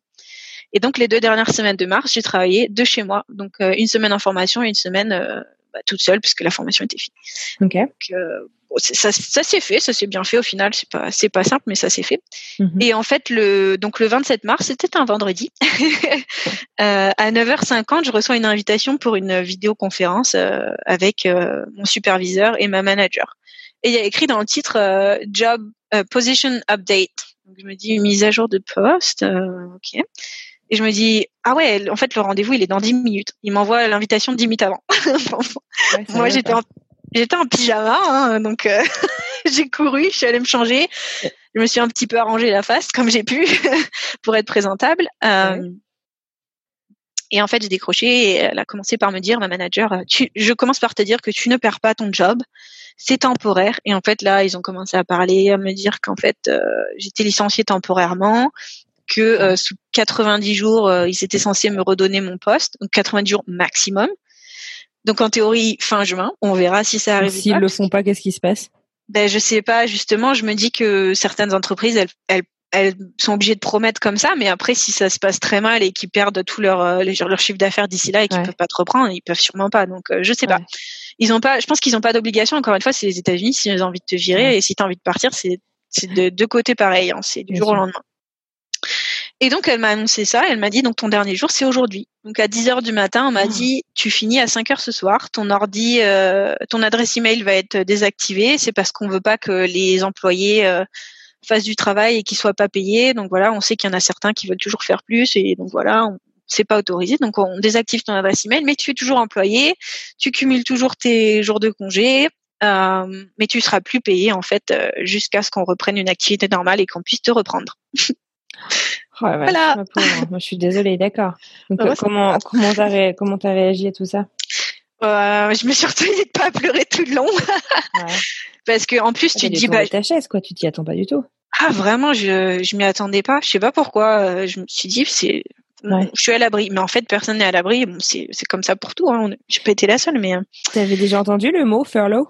Et donc les deux dernières semaines de mars, j'ai travaillé de chez moi, donc euh, une semaine en formation et une semaine euh, bah, toute seule puisque la formation était finie. Ok. Donc, euh, ça, ça s'est fait, ça s'est bien fait au final. C'est pas, c'est pas simple, mais ça s'est fait. Mhm. Et en fait, le donc le 27 mars, c'était un vendredi. [LAUGHS] euh, à 9h50, je reçois une invitation pour une vidéoconférence euh, avec euh, mon superviseur et ma manager. Et il y a écrit dans le titre Job Position Update. Donc je me dis mise à jour de poste. ok. Et je me dis, ah ouais, en fait, le rendez-vous, il est dans 10 minutes. Il m'envoie l'invitation 10 minutes avant. [LAUGHS] Moi, j'étais en, j'étais en pyjama, hein, donc euh, [LAUGHS] j'ai couru, je suis allée me changer. Je me suis un petit peu arrangé la face comme j'ai pu [LAUGHS] pour être présentable. Euh, et en fait, j'ai décroché et elle a commencé par me dire, ma manager, tu, je commence par te dire que tu ne perds pas ton job, c'est temporaire. Et en fait, là, ils ont commencé à parler, à me dire qu'en fait, euh, j'étais licenciée temporairement, que euh, sous 90 jours, euh, ils étaient censés me redonner mon poste, donc 90 jours maximum. Donc en théorie, fin juin, on verra si ça arrive. S'ils le font pas, qu'est-ce qui se passe? Ben je sais pas. Justement, je me dis que certaines entreprises, elles, elles, elles sont obligées de promettre comme ça, mais après, si ça se passe très mal et qu'ils perdent tout leur euh, leur chiffre d'affaires d'ici là et qu'ils peuvent pas te reprendre, ils peuvent sûrement pas. Donc je sais pas. Ils ont pas. Je pense qu'ils ont pas d'obligation. Encore une fois, c'est les États-Unis. S'ils ont envie de te virer et si tu as envie de partir, c'est c'est de deux côtés pareil. Hein, c'est du jour au lendemain. Et donc elle m'a annoncé ça, elle m'a dit donc ton dernier jour c'est aujourd'hui. Donc à 10 heures du matin, on m'a ah. dit tu finis à 5 heures ce soir, ton ordi euh, ton adresse email va être désactivée, c'est parce qu'on veut pas que les employés euh, fassent du travail et qu'ils soient pas payés. Donc voilà, on sait qu'il y en a certains qui veulent toujours faire plus et donc voilà, on, c'est pas autorisé. Donc on désactive ton adresse email, mais tu es toujours employé, tu cumules toujours tes jours de congé. Euh, mais tu seras plus payé en fait jusqu'à ce qu'on reprenne une activité normale et qu'on puisse te reprendre. [LAUGHS] Oh, voilà. [LAUGHS] Moi, je suis désolée, d'accord. Euh, comment comment t'as réagi à tout ça? Euh, Je me suis retenue de pas pleurer tout le long, ouais. [LAUGHS] parce que en plus tu te dis bah ta chaise quoi, tu t'y attends pas du tout. Ah vraiment, je je m'y attendais pas. Je sais pas pourquoi. Euh, je me suis dit c'est je suis à l'abri. Mais en fait, personne n'est à l'abri. Bon, c'est comme ça pour tout. Hein. J'ai pas été la seule, mais. Tu avais déjà entendu le mot furlough?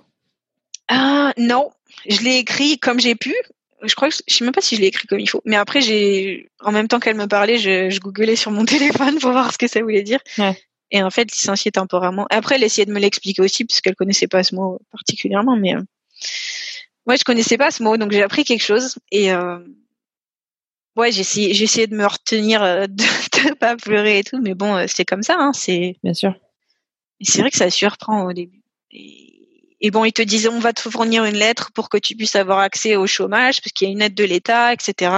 Ah non, je l'ai écrit comme j'ai pu. Je crois que je sais même pas si je l'ai écrit comme il faut. Mais après, j'ai, en même temps qu'elle me parlait, je, je googlais sur mon [LAUGHS] téléphone pour voir ce que ça voulait dire. Ouais. Et en fait, licencier temporairement. Après, elle essayait de me l'expliquer aussi parce qu'elle connaissait pas ce mot particulièrement, mais euh... moi, je connaissais pas ce mot, donc j'ai appris quelque chose. Et euh... ouais, j'ai essayé, j'ai essayé de me retenir euh, [LAUGHS] de, de pas pleurer et tout, mais bon, euh, c'est comme ça. Hein, c'est bien sûr. C'est vrai que ça surprend au début. Et et bon, ils te disaient on va te fournir une lettre pour que tu puisses avoir accès au chômage parce qu'il y a une aide de l'État, etc.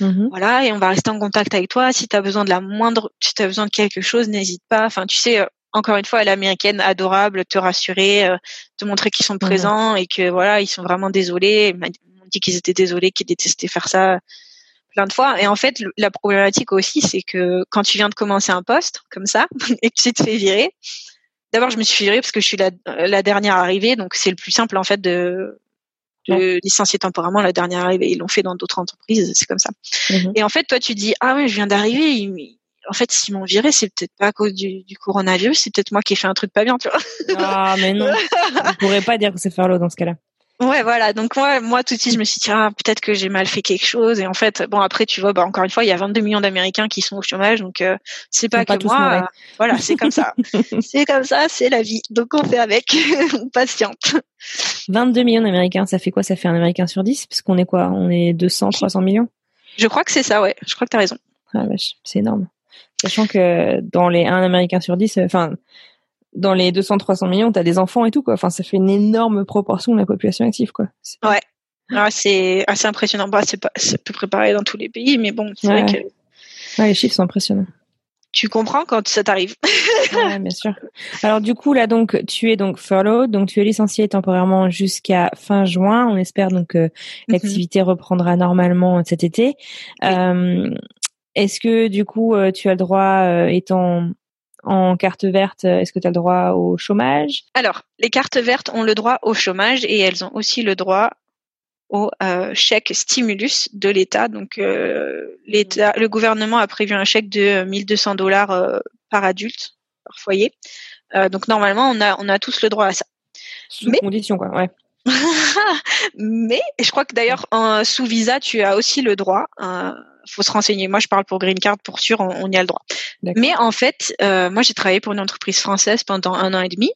Mmh voilà, et on va rester en contact avec toi. Si tu as besoin de la moindre, si tu as besoin de quelque chose, n'hésite pas. Enfin, tu sais, euh, encore une fois, elle est américaine, adorable, te rassurer, euh, te montrer qu'ils sont mmh présents et que voilà, ils sont vraiment désolés. Ils m'ont dit qu'ils étaient désolés, qu'ils détestaient faire ça plein de fois. Et en fait, la problématique aussi, c'est que quand tu viens de commencer un poste comme ça [LAUGHS] et que tu te fais virer, D'abord, je me suis virée parce que je suis la, la dernière arrivée, donc c'est le plus simple en fait de, de licencier temporairement la dernière arrivée. Ils l'ont fait dans d'autres entreprises, c'est comme ça. Mhm. Et en fait, toi, tu dis ah oui, je viens d'arriver. En fait, s'ils m'ont viré, c'est peut-être pas à cause du, du coronavirus, c'est peut-être moi qui ai fait un truc pas bien, tu vois. Ah mais non, [LAUGHS] on pourrait pas dire que c'est Ferlo dans ce cas-là. Ouais, voilà. Donc moi, moi tout de suite, je me suis dit, ah, peut-être que j'ai mal fait quelque chose. Et en fait, bon, après, tu vois, bah, encore une fois, il y a 22 millions d'Américains qui sont au chômage, donc euh, c'est pas, que moi. Euh, voilà, c'est comme ça. [LAUGHS] c'est comme ça, c'est la vie. Donc on fait avec, [LAUGHS] on patiente. 22 millions d'Américains, ça fait quoi? Ça fait un Américain sur 10 Parce qu'on est quoi? On est 200, 300 millions? Je crois que c'est ça, ouais. Je crois que tu as raison. Ah, c'est énorme. Sachant que dans les 1 Américain sur 10, enfin, dans les 200-300 millions, tu as des enfants et tout, quoi. Enfin, ça fait une énorme proportion de la population active, quoi. Ouais. Ah, c'est assez impressionnant. Bah, c'est pas, c'est peu préparé dans tous les pays, mais bon, c'est vrai que. Ouais, les chiffres sont impressionnants. Tu comprends quand ça t'arrive. [LAUGHS] ouais, bien sûr. Alors, du coup, là, donc, tu es donc furlough, donc tu es licencié temporairement jusqu'à fin juin. On espère donc que mhm. l'activité reprendra normalement cet été. Euh, est-ce que, du coup, euh, tu as le droit, euh, étant en carte verte, euh, est-ce que tu as le droit au chômage? Alors, les cartes vertes ont le droit au chômage et elles ont aussi le droit au euh, chèque stimulus de l'État. Donc, euh, l'État, le gouvernement a prévu un chèque de 1200 dollars par adulte, par foyer. donc, normalement, on a, on a tous le droit à ça. Sous Mais, condition, quoi, ouais. [LAUGHS] Mais je crois que d'ailleurs, sous visa, tu as aussi le droit faut se renseigner. Moi, je parle pour Green Card, pour sûr, on, y a le droit. Mais en fait, euh, moi, j'ai travaillé pour une entreprise française pendant un an et demi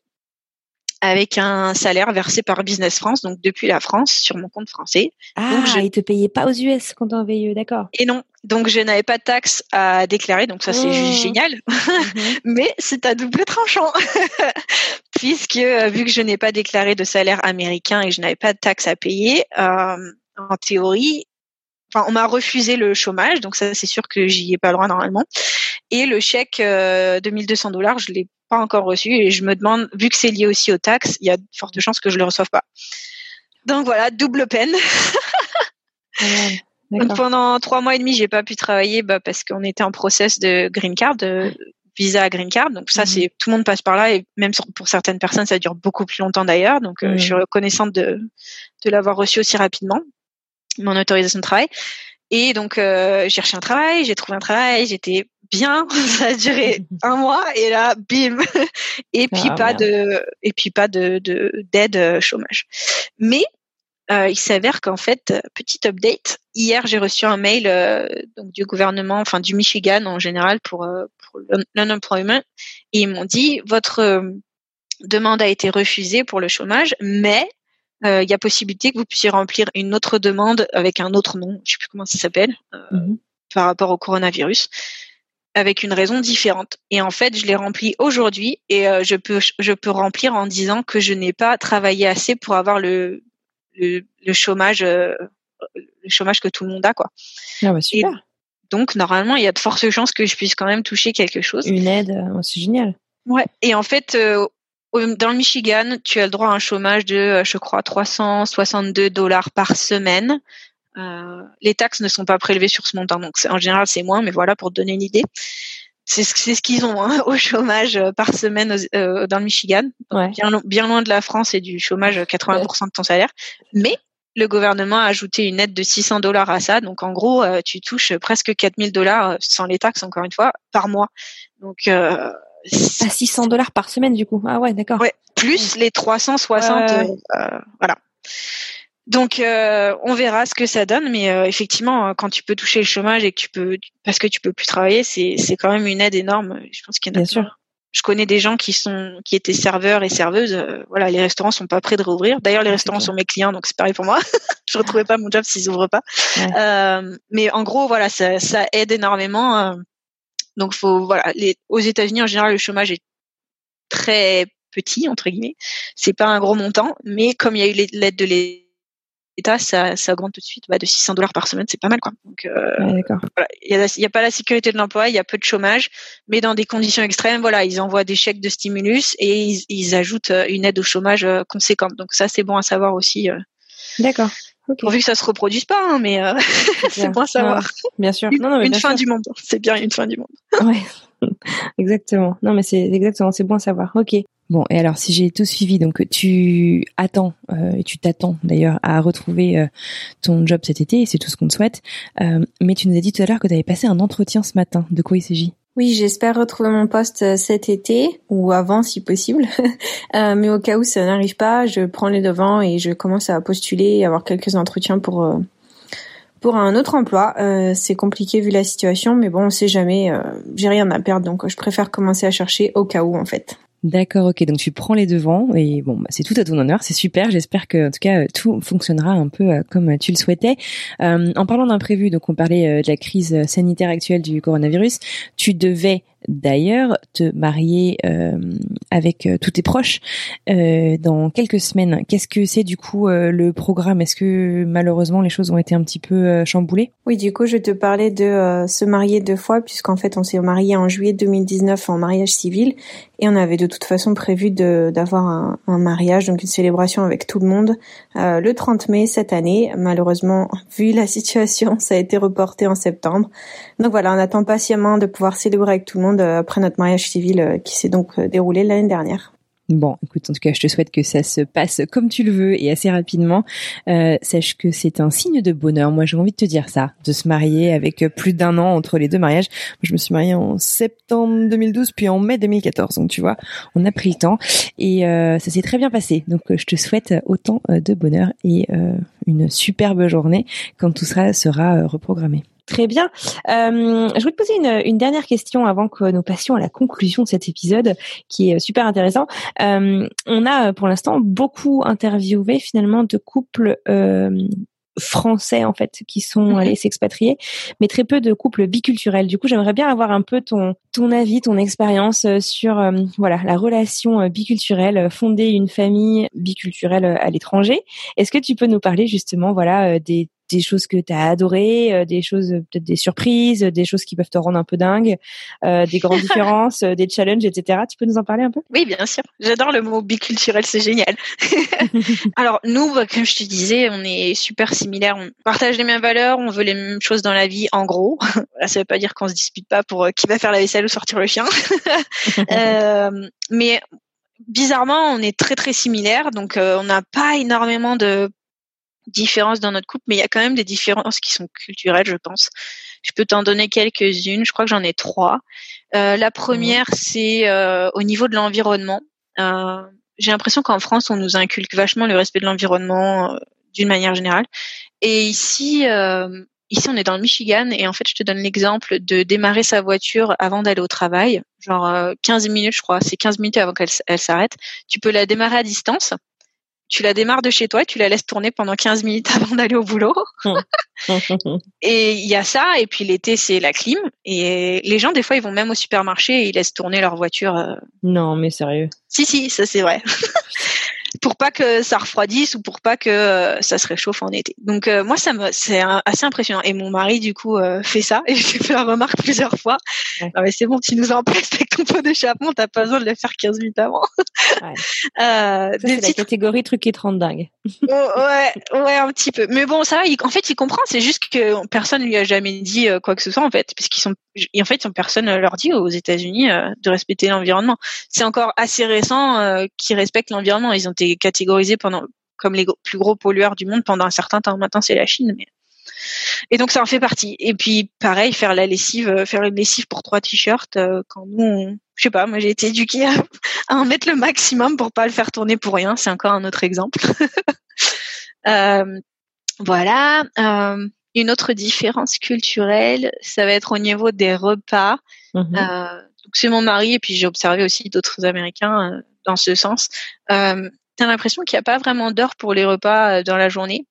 avec un salaire versé par Business France, donc depuis la France, sur mon compte français. Ah, donc je... ils te payaient pas aux US quand on VIE, d'accord. Et non, donc je n'avais pas de taxes à déclarer, donc ça c'est oh. génial. Mhm. [LAUGHS] Mais c'est à double tranchant, [LAUGHS] puisque euh, vu que je n'ai pas déclaré de salaire américain et que je n'avais pas de taxes à payer, euh, en théorie, enfin, on m'a refusé le chômage, donc ça c'est sûr que j'y ai pas le droit normalement. Et le chèque euh, de 1200 dollars, je l'ai pas encore reçu et je me demande, vu que c'est lié aussi aux taxes, il y a de fortes chances que je le reçoive pas. Donc voilà, double peine. donc pendant trois mois et demi, j'ai pas pu travailler bah, parce qu'on était en process de green card, de visa à green card. Donc ça, mhm. c'est tout le monde passe par là et même pour certaines personnes, ça dure beaucoup plus longtemps d'ailleurs. Donc euh, je suis reconnaissante de de l'avoir reçu aussi rapidement mon autorisation de travail. Et donc, euh, j'ai cherché un travail, j'ai trouvé un travail, j'étais bien. [LAUGHS] Ça a duré [LAUGHS] un mois et là, bim. [LAUGHS] Et puis ah, pas de, et puis pas de d'aide euh, chômage. Mais euh, il s'avère qu'en fait, petite update. Hier, j'ai reçu un mail euh, donc du gouvernement, enfin du Michigan en général pour euh, pour l'unemployment, et ils m'ont dit votre demande a été refusée pour le chômage, mais il y a possibilité que vous puissiez remplir une autre demande avec un autre nom, je sais plus comment ça s'appelle, euh, mhm. par rapport au coronavirus, avec une raison différente. Et en fait, je l'ai rempli aujourd'hui et euh, je peux je peux remplir en disant que je n'ai pas travaillé assez pour avoir le le, le chômage le chômage que tout le monde a quoi. Ah bah super. donc normalement, il y a de fortes chances que je puisse quand même toucher quelque chose. Une aide, c'est génial. Ouais. Et en fait, dans le Michigan, tu as le droit à un chômage de, euh, je crois, 362 dollars par semaine. Euh, les taxes ne sont pas prélevées sur ce montant, donc en général c'est moins, mais voilà pour te donner une idée. C'est ce, qu'ils ont hein, [LAUGHS] au chômage euh, par semaine euh, dans le Michigan, bien, bien loin de la France et du chômage 80% de ton salaire. Mais le gouvernement a ajouté une aide de 600 dollars à ça. Donc en gros, euh, tu touches presque 4000 dollars sans les taxes, encore une fois, par mois. Donc euh, à 600 dollars par semaine du coup. Ah ouais, d'accord. Ouais, plus les 360. Euh, voilà. Donc on verra ce que ça donne, mais effectivement, quand tu peux toucher le chômage et que tu peux, parce que tu peux plus travailler, c'est c'est quand même une aide énorme. Je pense qu'il y en a. Bien sûr je connais des gens qui sont qui étaient serveurs et serveuses. Euh, voilà, les restaurants sont pas prêts de rouvrir. D'ailleurs, les restaurants sont mes clients, donc c'est pareil pour moi. [LAUGHS] je retrouvais pas mon job s'ils ouvrent pas. Euh, mais en gros, voilà, ça, ça aide énormément. Euh. donc, faut voilà, les, aux États-Unis en général, le chômage est très petit entre guillemets. C'est pas un gros montant, mais comme il y a eu l'aide de l'État ça, ça augmente tout de suite bah, de 600 dollars par semaine, c'est pas mal quoi. Donc, euh, il n'y a, pas la sécurité de l'emploi, il y a peu de chômage, mais dans des conditions extrêmes, voilà, ils envoient des chèques de stimulus et ils, ajoutent euh, une aide au chômage euh, conséquente. Donc ça, c'est bon à savoir aussi. D'accord. Pourvu que ça se reproduise pas, hein, mais [LAUGHS] c'est bon à savoir. bien sûr. Une, non, non, une fin du monde. [LAUGHS] C'est bien une fin du monde. [LAUGHS] Ouais. exactement. Non, mais c'est exactement. C'est bon à savoir. Ok. Bon, et alors si j'ai tout suivi, donc tu attends, euh, et tu t'attends d'ailleurs à retrouver euh, ton job cet été, et c'est tout ce qu'on te souhaite, euh, mais tu nous as dit tout à l'heure que tu avais passé un entretien ce matin. De quoi il s'agit? Oui, j'espère retrouver mon poste cet été ou avant si possible. [LAUGHS] mais au cas où ça n'arrive pas, je prends les devants et je commence à postuler et avoir quelques entretiens pour pour un autre emploi. c'est compliqué vu la situation, mais bon, on sait jamais. J'ai rien à perdre, donc je préfère commencer à chercher au cas où en fait. D'accord, ok. Donc tu prends les devants et bon, bah, c'est tout à ton honneur, c'est super. J'espère que en tout cas tout fonctionnera un peu euh, comme tu le souhaitais. Euh, en parlant d'imprévu, donc on parlait euh, de la crise sanitaire actuelle du coronavirus. Tu devais d'ailleurs te marier euh, avec euh, tous tes proches euh, dans quelques semaines. Qu'est-ce que c'est du coup le programme? Est-ce que malheureusement les choses ont été un petit peu chamboulées? Oui, du coup je te parlais de se marier deux fois puisqu'en fait on s'est marié en juillet 2019 en mariage civil et on avait de toute façon prévu d'avoir un, un, mariage, donc une célébration avec tout le monde le 30 mai cette année. Malheureusement, vu la situation, [LAUGHS] ça a été reporté en septembre. Donc voilà, on attend patiemment de pouvoir célébrer avec tout le monde euh, après notre mariage civil euh, qui s'est donc euh, déroulé l'année dernière. Bon, écoute, en tout cas, je te souhaite que ça se passe comme tu le veux et assez rapidement. sache que c'est un signe de bonheur. Moi, j'ai envie de te dire ça, de se marier avec plus d'un an entre les deux mariages. Je me suis mariée en septembre 2012, puis en mai 2014. Donc, tu vois, on a pris le temps et ça s'est très bien passé. Donc, je te souhaite autant de bonheur et une superbe journée quand tout ça sera reprogrammé. Très bien. Euh, je voulais te poser une, dernière question avant que nous passions à la conclusion de cet épisode, qui est super intéressant. Euh, on a pour l'instant beaucoup interviewé finalement de couples euh, français en fait qui sont allés s'expatrier, mais très peu de couples biculturels. Du coup, j'aimerais bien avoir un peu ton ton avis, ton expérience euh, sur euh, voilà la relation euh, biculturelle, fonder une famille biculturelle à l'étranger. Est-ce que tu peux nous parler justement voilà des des choses que tu as adorées, euh, des choses peut-être des surprises, des choses qui peuvent te rendre un peu dingue, euh, des grandes [LAUGHS] différences, euh, des challenges, etc. Tu peux nous en parler un peu? Oui, bien sûr. J'adore le mot biculturel, c'est génial. [LAUGHS] Alors nous, bah, comme je te disais, on est super similaires, on partage les mêmes valeurs, on veut les mêmes choses dans la vie, en gros. [LAUGHS] Là, ça veut pas dire qu'on se dispute pas pour qui va faire la vaisselle ou sortir le chien. mais bizarrement, on est très très similaires, donc on n'a pas énormément de différences dans notre couple, mais il y a quand même des différences qui sont culturelles, je pense. Je peux t'en donner quelques-unes. Je crois que j'en ai trois. Euh, la première, c'est euh, au niveau de l'environnement. Euh, j'ai l'impression qu'en France, on nous inculque vachement le respect de l'environnement d'une manière générale. Et ici, ici, on est dans le Michigan et en fait, je te donne l'exemple de démarrer sa voiture avant d'aller au travail, genre 15 minutes, je crois. C'est 15 minutes avant qu'elle s'arrête. Tu peux la démarrer à distance tu la démarres de chez toi, tu la laisses tourner pendant 15 minutes [LAUGHS] avant d'aller au boulot. [LAUGHS] et il y a ça, et puis l'été c'est la clim. Et les gens des fois ils vont même au supermarché et ils laissent tourner leur voiture. Euh. Non mais sérieux. Si si, ça c'est vrai. [LAUGHS] pour pas que ça refroidisse ou pour pas que euh, ça se réchauffe en été. Donc euh, moi ça me c'est assez impressionnant et mon mari du coup euh, fait ça [LAUGHS] et j'ai fait la remarque plusieurs fois. mais c'est bon, tu nous place avec ton pot d'échappement, t'as pas besoin de le faire 15 minutes avant. [LAUGHS] ouais. c'est la catégorie truc qui te rend dingue. oh, ouais, ouais un petit peu. Mais bon, ça va, en fait, il comprend, c'est juste que personne lui a jamais dit quoi que ce soit en fait parce qu'ils sont en fait, personne leur dit aux États-Unis de respecter l'environnement. C'est encore assez récent qu'ils respectent l'environnement. Ils ont été catégorisés pendant comme les plus gros pollueurs du monde pendant un certain temps. Maintenant, c'est la Chine, mais et donc ça en fait partie. Et puis pareil, faire la lessive, euh, faire une lessive pour trois t-shirts euh, quand nous, on, je sais pas, moi j'ai été éduquée à, en mettre le maximum pour pas le faire tourner pour rien. C'est encore un autre exemple. [LAUGHS] euh, voilà. Euh, une autre différence culturelle, ça va être au niveau des repas. Mm-hmm. Donc c'est mon mari et puis j'ai observé aussi d'autres Américains dans ce sens. Euh, T'as l'impression qu'il n'y a pas vraiment d'heure pour les repas dans la journée.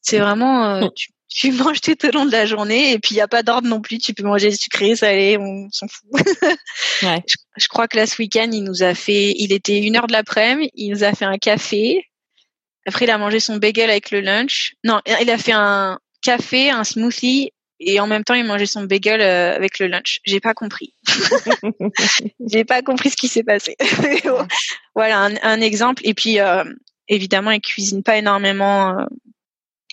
C'est vraiment, tu, tu [LAUGHS] manges tout au long de la journée et puis il n'y a pas d'ordre non plus. Tu peux manger sucré, salé, on s'en fout. [LAUGHS] ouais. je, crois que là ce week-end il nous a fait, il était une heure de l'après-midi, il nous a fait un café. Après il a mangé son bagel avec le lunch. Non, il a fait un café, un smoothie et en même temps il mangeait son bagel euh, avec le lunch. J'ai pas compris. [LAUGHS] J'ai pas compris ce qui s'est passé. [LAUGHS] voilà un, exemple. Et puis euh, évidemment il cuisine pas énormément euh,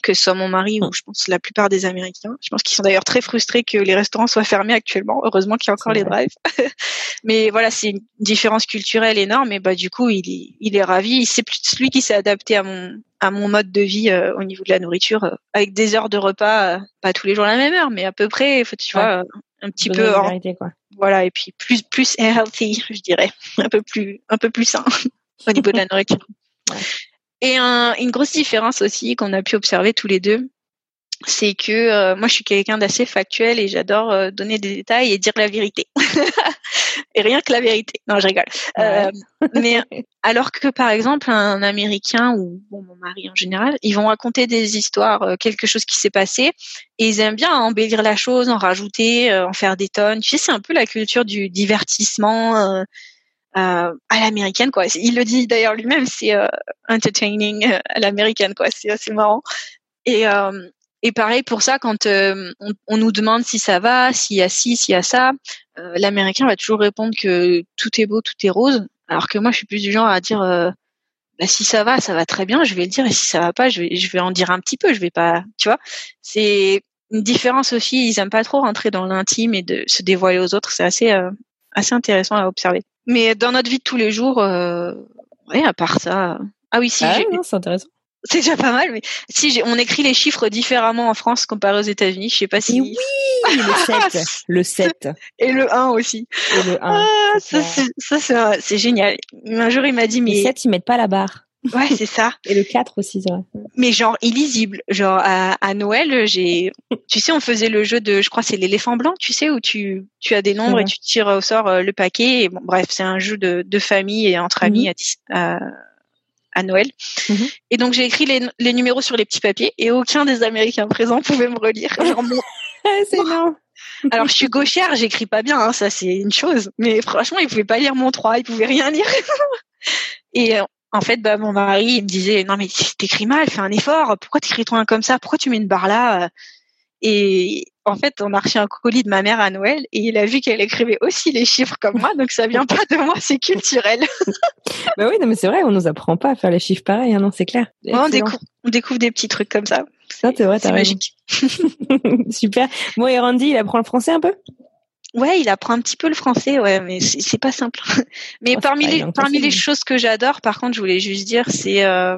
que ce soit mon mari ou je pense la plupart des Américains. Je pense qu'ils sont d'ailleurs très frustrés que les restaurants soient fermés actuellement. Heureusement qu'il y a encore les drives. [LAUGHS] mais voilà, c'est une différence culturelle énorme. Et bah du coup, il est, il est ravi. C'est plus lui qui s'est adapté à mon à mon mode de vie euh, au niveau de la nourriture, euh, avec des heures de repas, euh, pas tous les jours à la même heure, mais à peu près. Faut, tu vois, un petit peu. Quoi. Voilà, et puis plus plus healthy, je dirais, [LAUGHS] un peu plus un peu plus sain [LAUGHS] au niveau de la nourriture. Ouais. Et un, une grosse différence aussi qu'on a pu observer tous les deux, c'est que euh, moi je suis quelqu'un d'assez factuel et j'adore euh, donner des détails et dire la vérité. [LAUGHS] et rien que la vérité. Non, je rigole. Euh, mais [LAUGHS] alors que par exemple un Américain ou bon mon mari en général, ils vont raconter des histoires, quelque chose qui s'est passé et ils aiment bien embellir la chose, en rajouter, en faire des tonnes. Tu sais, c'est un peu la culture du divertissement euh, à l'américaine quoi. Il le dit d'ailleurs lui-même, c'est euh, entertaining euh, à l'américaine quoi. C'est assez marrant. Et euh, et pareil pour ça quand on, on, nous demande si ça va, s'il y a ci, s'il y a ça, l'américain va toujours répondre que tout est beau, tout est rose. Alors que moi je suis plus du genre à dire bah, si ça va, ça va très bien, je vais le dire et si ça va pas, je vais je vais en dire un petit peu, je vais pas, tu vois. C'est une différence aussi, ils aiment pas trop rentrer dans l'intime et de se dévoiler aux autres, c'est assez assez intéressant à observer. Mais dans notre vie de tous les jours, euh, ouais, à part ça. Ah oui, si. Ah, c'est intéressant. C'est déjà pas mal, mais si on écrit les chiffres différemment en France comparé aux États-Unis, je sais pas si. oui, le 7, [LAUGHS] le 7. Et le 1 aussi. Et le 1. Ah, ça, c'est, c'est génial. Un jour, il m'a dit, mais. Le 7, ils mettent pas la barre. Ouais, c'est ça. Et le 4 aussi, c'est vrai. Mais genre illisible. Genre à, à Noël, j'ai, tu sais, on faisait le jeu de, je crois, c'est l'éléphant blanc, tu sais, où tu, tu as des nombres et tu tires au sort euh, le paquet. Et bon, bref, c'est un jeu de, de famille et entre amis mhm. à, à, Noël. Mhm. Et donc j'ai écrit les, les numéros sur les petits papiers et aucun des Américains présents pouvait me relire. Genre, [LAUGHS] c'est énorme. Alors je suis gauchère, j'écris pas bien, hein, ça c'est une chose. Mais franchement, ils pouvaient pas lire mon 3, ils pouvaient rien lire. [LAUGHS] et euh, en fait, bah, mon mari, il me disait, non, mais t'écris mal, fais un effort. Pourquoi t'écris ton comme ça? Pourquoi tu mets une barre là? Et en fait, on a reçu un colis de ma mère à Noël et il a vu qu'elle écrivait aussi les chiffres comme moi, donc ça vient pas de moi, c'est culturel. [LAUGHS] bah oui, non, mais c'est vrai, on nous apprend pas à faire les chiffres pareils, hein, non, c'est clair. on, découvre, on découvre des petits trucs comme ça. Ça, c'est vrai, c'est magique. [LAUGHS] Super. Moi, et Randy, il apprend le français un peu? Ouais, il apprend un petit peu le français, ouais, mais c'est pas simple. [LAUGHS] mais oh, parmi les parmi les choses que j'adore, par contre, je voulais juste dire, c'est euh,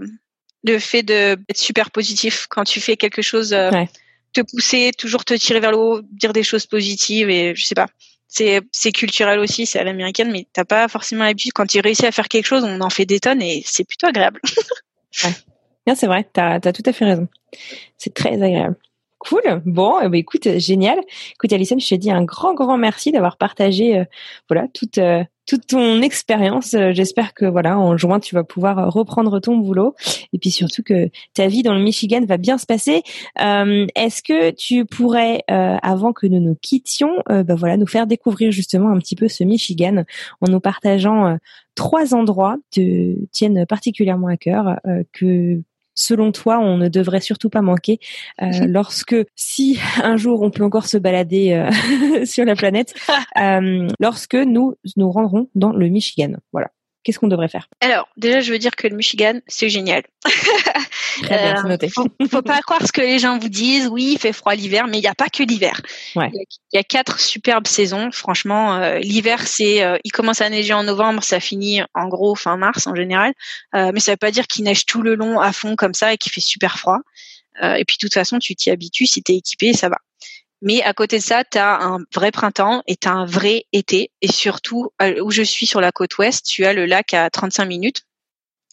le fait de d'être super positif quand tu fais quelque chose, euh, te pousser, toujours te tirer vers le haut, dire des choses positives et je sais pas. C'est c'est culturel aussi, c'est à l'américaine, mais t'as pas forcément l'habitude. Quand tu réussis à faire quelque chose, on en fait des tonnes et c'est plutôt agréable. [LAUGHS] ouais. c'est vrai, t'as as tout à fait raison. C'est très agréable. Cool. Bon, eh ben, écoute, génial. Écoute, Alison, je te dis un grand, grand merci d'avoir partagé, euh, voilà, toute euh, toute ton expérience. Euh, j'espère que voilà, en juin, tu vas pouvoir reprendre ton boulot et puis surtout que ta vie dans le Michigan va bien se passer. Est-ce que tu pourrais, avant que nous nous quittions, bah, voilà, nous faire découvrir justement un petit peu ce Michigan en nous partageant trois endroits te tiennent particulièrement à cœur que selon toi, on ne devrait surtout pas manquer euh, [LAUGHS] lorsque, si un jour on peut encore se balader euh, [LAUGHS] sur la planète, [LAUGHS] euh, lorsque nous nous rendrons dans le Michigan. Voilà. Qu'est-ce qu'on devrait faire? Alors, déjà, je veux dire que le Michigan, c'est génial. Très bien, c'est noté. faut, faut pas croire ce que les gens vous disent. Oui, il fait froid l'hiver, mais il n'y a pas que l'hiver. Ouais. Il, y a, il y a quatre superbes saisons. Franchement, euh, l'hiver, c'est, euh, il commence à neiger en novembre, ça finit en gros fin mars en général. Euh, mais ça veut pas dire qu'il neige tout le long à fond comme ça et qu'il fait super froid. Euh, et puis, de toute façon, tu t'y habitues. Si t'es équipé, ça va. Mais à côté de ça, tu as un vrai printemps et tu as un vrai été. Et surtout, euh, où je suis sur la côte ouest, tu as le lac à 35 minutes.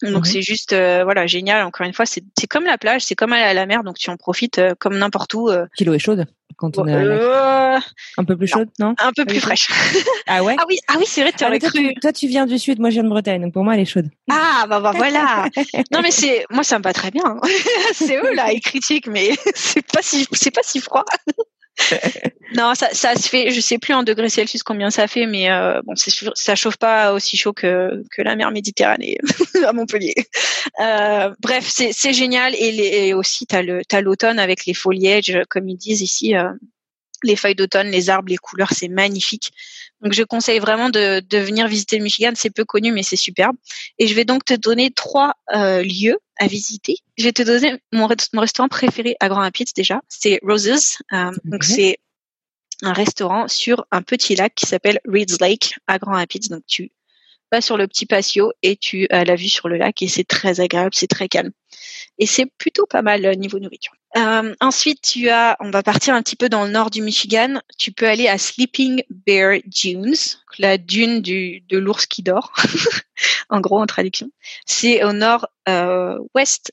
Donc c'est juste euh, voilà génial. Encore une fois, c'est c'est comme la plage, c'est comme aller à la mer, donc tu en profites euh, comme n'importe où. euh, est chaude quand on est à la- un peu plus chaude, non? Un peu plus fraîche. [LAUGHS] Ah ouais? Ah oui, ah oui, c'est vrai, tu Ah, aurais toi, cru. tu, toi, tu viens du sud, moi je viens de Bretagne, donc pour moi elle est chaude. Ah bah bah voilà. [LAUGHS] non mais c'est moi ça me va très bien. hein. [LAUGHS] c'est eux là ils critiquent mais c'est pas si c'est pas si froid. [LAUGHS] non ça se fait je sais plus en degrés Celsius combien ça fait mais euh, bon ça chauffe pas aussi chaud que la mer Méditerranée [LAUGHS] à Montpellier. Euh, bref c'est génial et, les, et aussi t'as l'automne avec les foliages comme ils disent ici. euh, les feuilles d'automne, les arbres, les couleurs, c'est magnifique. Donc je conseille vraiment de, de venir visiter le Michigan. C'est peu connu, mais c'est superbe. Et je vais donc te donner trois euh, lieux à visiter. Je vais te donner mon, rest- mon restaurant préféré à Grand Rapids déjà. C'est Roses. Euh, Donc c'est un restaurant sur un petit lac qui s'appelle Reeds Lake à Grand Rapids. Donc tu vas sur le petit patio et tu as la vue sur le lac et c'est très agréable, c'est très calme. Et c'est plutôt pas mal euh, niveau nourriture. Euh, ensuite, tu as, on va partir un petit peu dans le nord du Michigan. Tu peux aller à Sleeping Bear Dunes, la dune du, de l'ours qui dort, [LAUGHS] en gros en traduction. C'est au nord euh,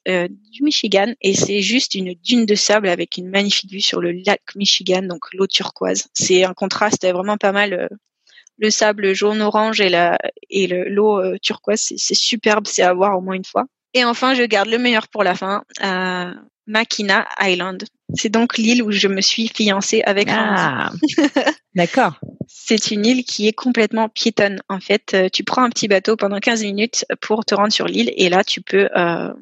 euh, du Michigan et c'est juste une dune de sable avec une magnifique vue sur le lac Michigan, donc l'eau turquoise. C'est un contraste vraiment pas mal. euh, le sable jaune orange et la et le- l'eau euh, turquoise, c'est superbe, c'est à voir au moins une fois. Et enfin, je garde le meilleur pour la fin. Euh, Makina Island. C'est donc l'île où je me suis fiancée avec. Ah, [LAUGHS] d'accord. C'est une île qui est complètement piétonne. En fait, Euh, tu prends un petit bateau pendant 15 minutes pour te rendre sur l'île et là, tu peux euh,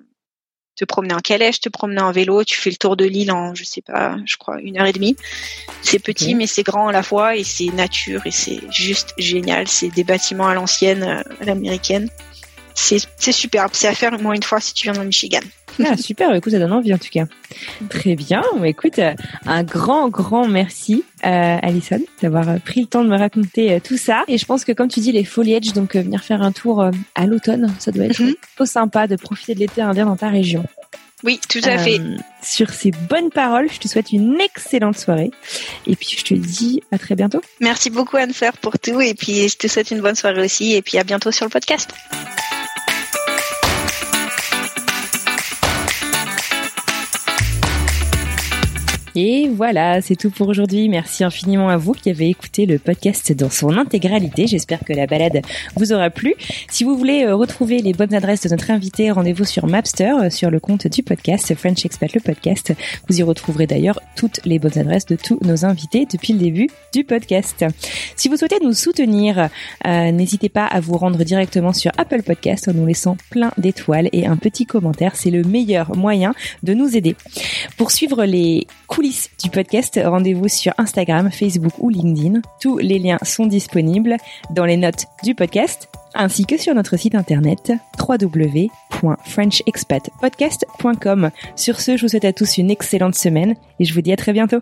te promener en calèche, te promener en vélo. Tu fais le tour de l'île en, je sais pas, je crois, une heure et demie. C'est petit, mais c'est grand à la fois et c'est nature et c'est juste génial. C'est des bâtiments à l'ancienne, euh, à l'américaine. C'est superbe. C'est à faire au moins une fois si tu viens dans le Michigan. Ah, super, écoute, ça donne envie en tout cas. Très bien, Bah, écoute, euh, un grand, grand merci euh, Alison d'avoir euh, pris le temps de me raconter euh, tout ça. Et je pense que comme tu dis, les foliages, donc euh, venir faire un tour à l'automne, ça doit être trop sympa de profiter de l'été indien dans ta région. Oui, tout à fait. Sur ces bonnes paroles, je te souhaite une excellente soirée. Et puis je te dis à très bientôt. Merci beaucoup Anne-Fleur pour tout et puis je te souhaite une bonne soirée aussi et puis à bientôt sur le podcast. Et voilà, c'est tout pour aujourd'hui. Merci infiniment à vous qui avez écouté le podcast dans son intégralité. J'espère que la balade vous aura plu. Si vous voulez euh, retrouver les bonnes adresses de notre invité, rendez-vous sur Mapster, euh, sur le compte du podcast French Expat le podcast. Vous y retrouverez d'ailleurs toutes les bonnes adresses de tous nos invités depuis le début du podcast. Si vous souhaitez nous soutenir, euh, n'hésitez pas à vous rendre directement sur Apple Podcast en nous laissant plein d'étoiles et un petit commentaire. C'est le meilleur moyen de nous aider. Pour suivre les du podcast, rendez-vous sur Instagram, Facebook ou LinkedIn. Tous les liens sont disponibles dans les notes du podcast ainsi que sur notre site internet www.frenchexpatpodcast.com. Sur ce, je vous souhaite à tous une excellente semaine et je vous dis à très bientôt.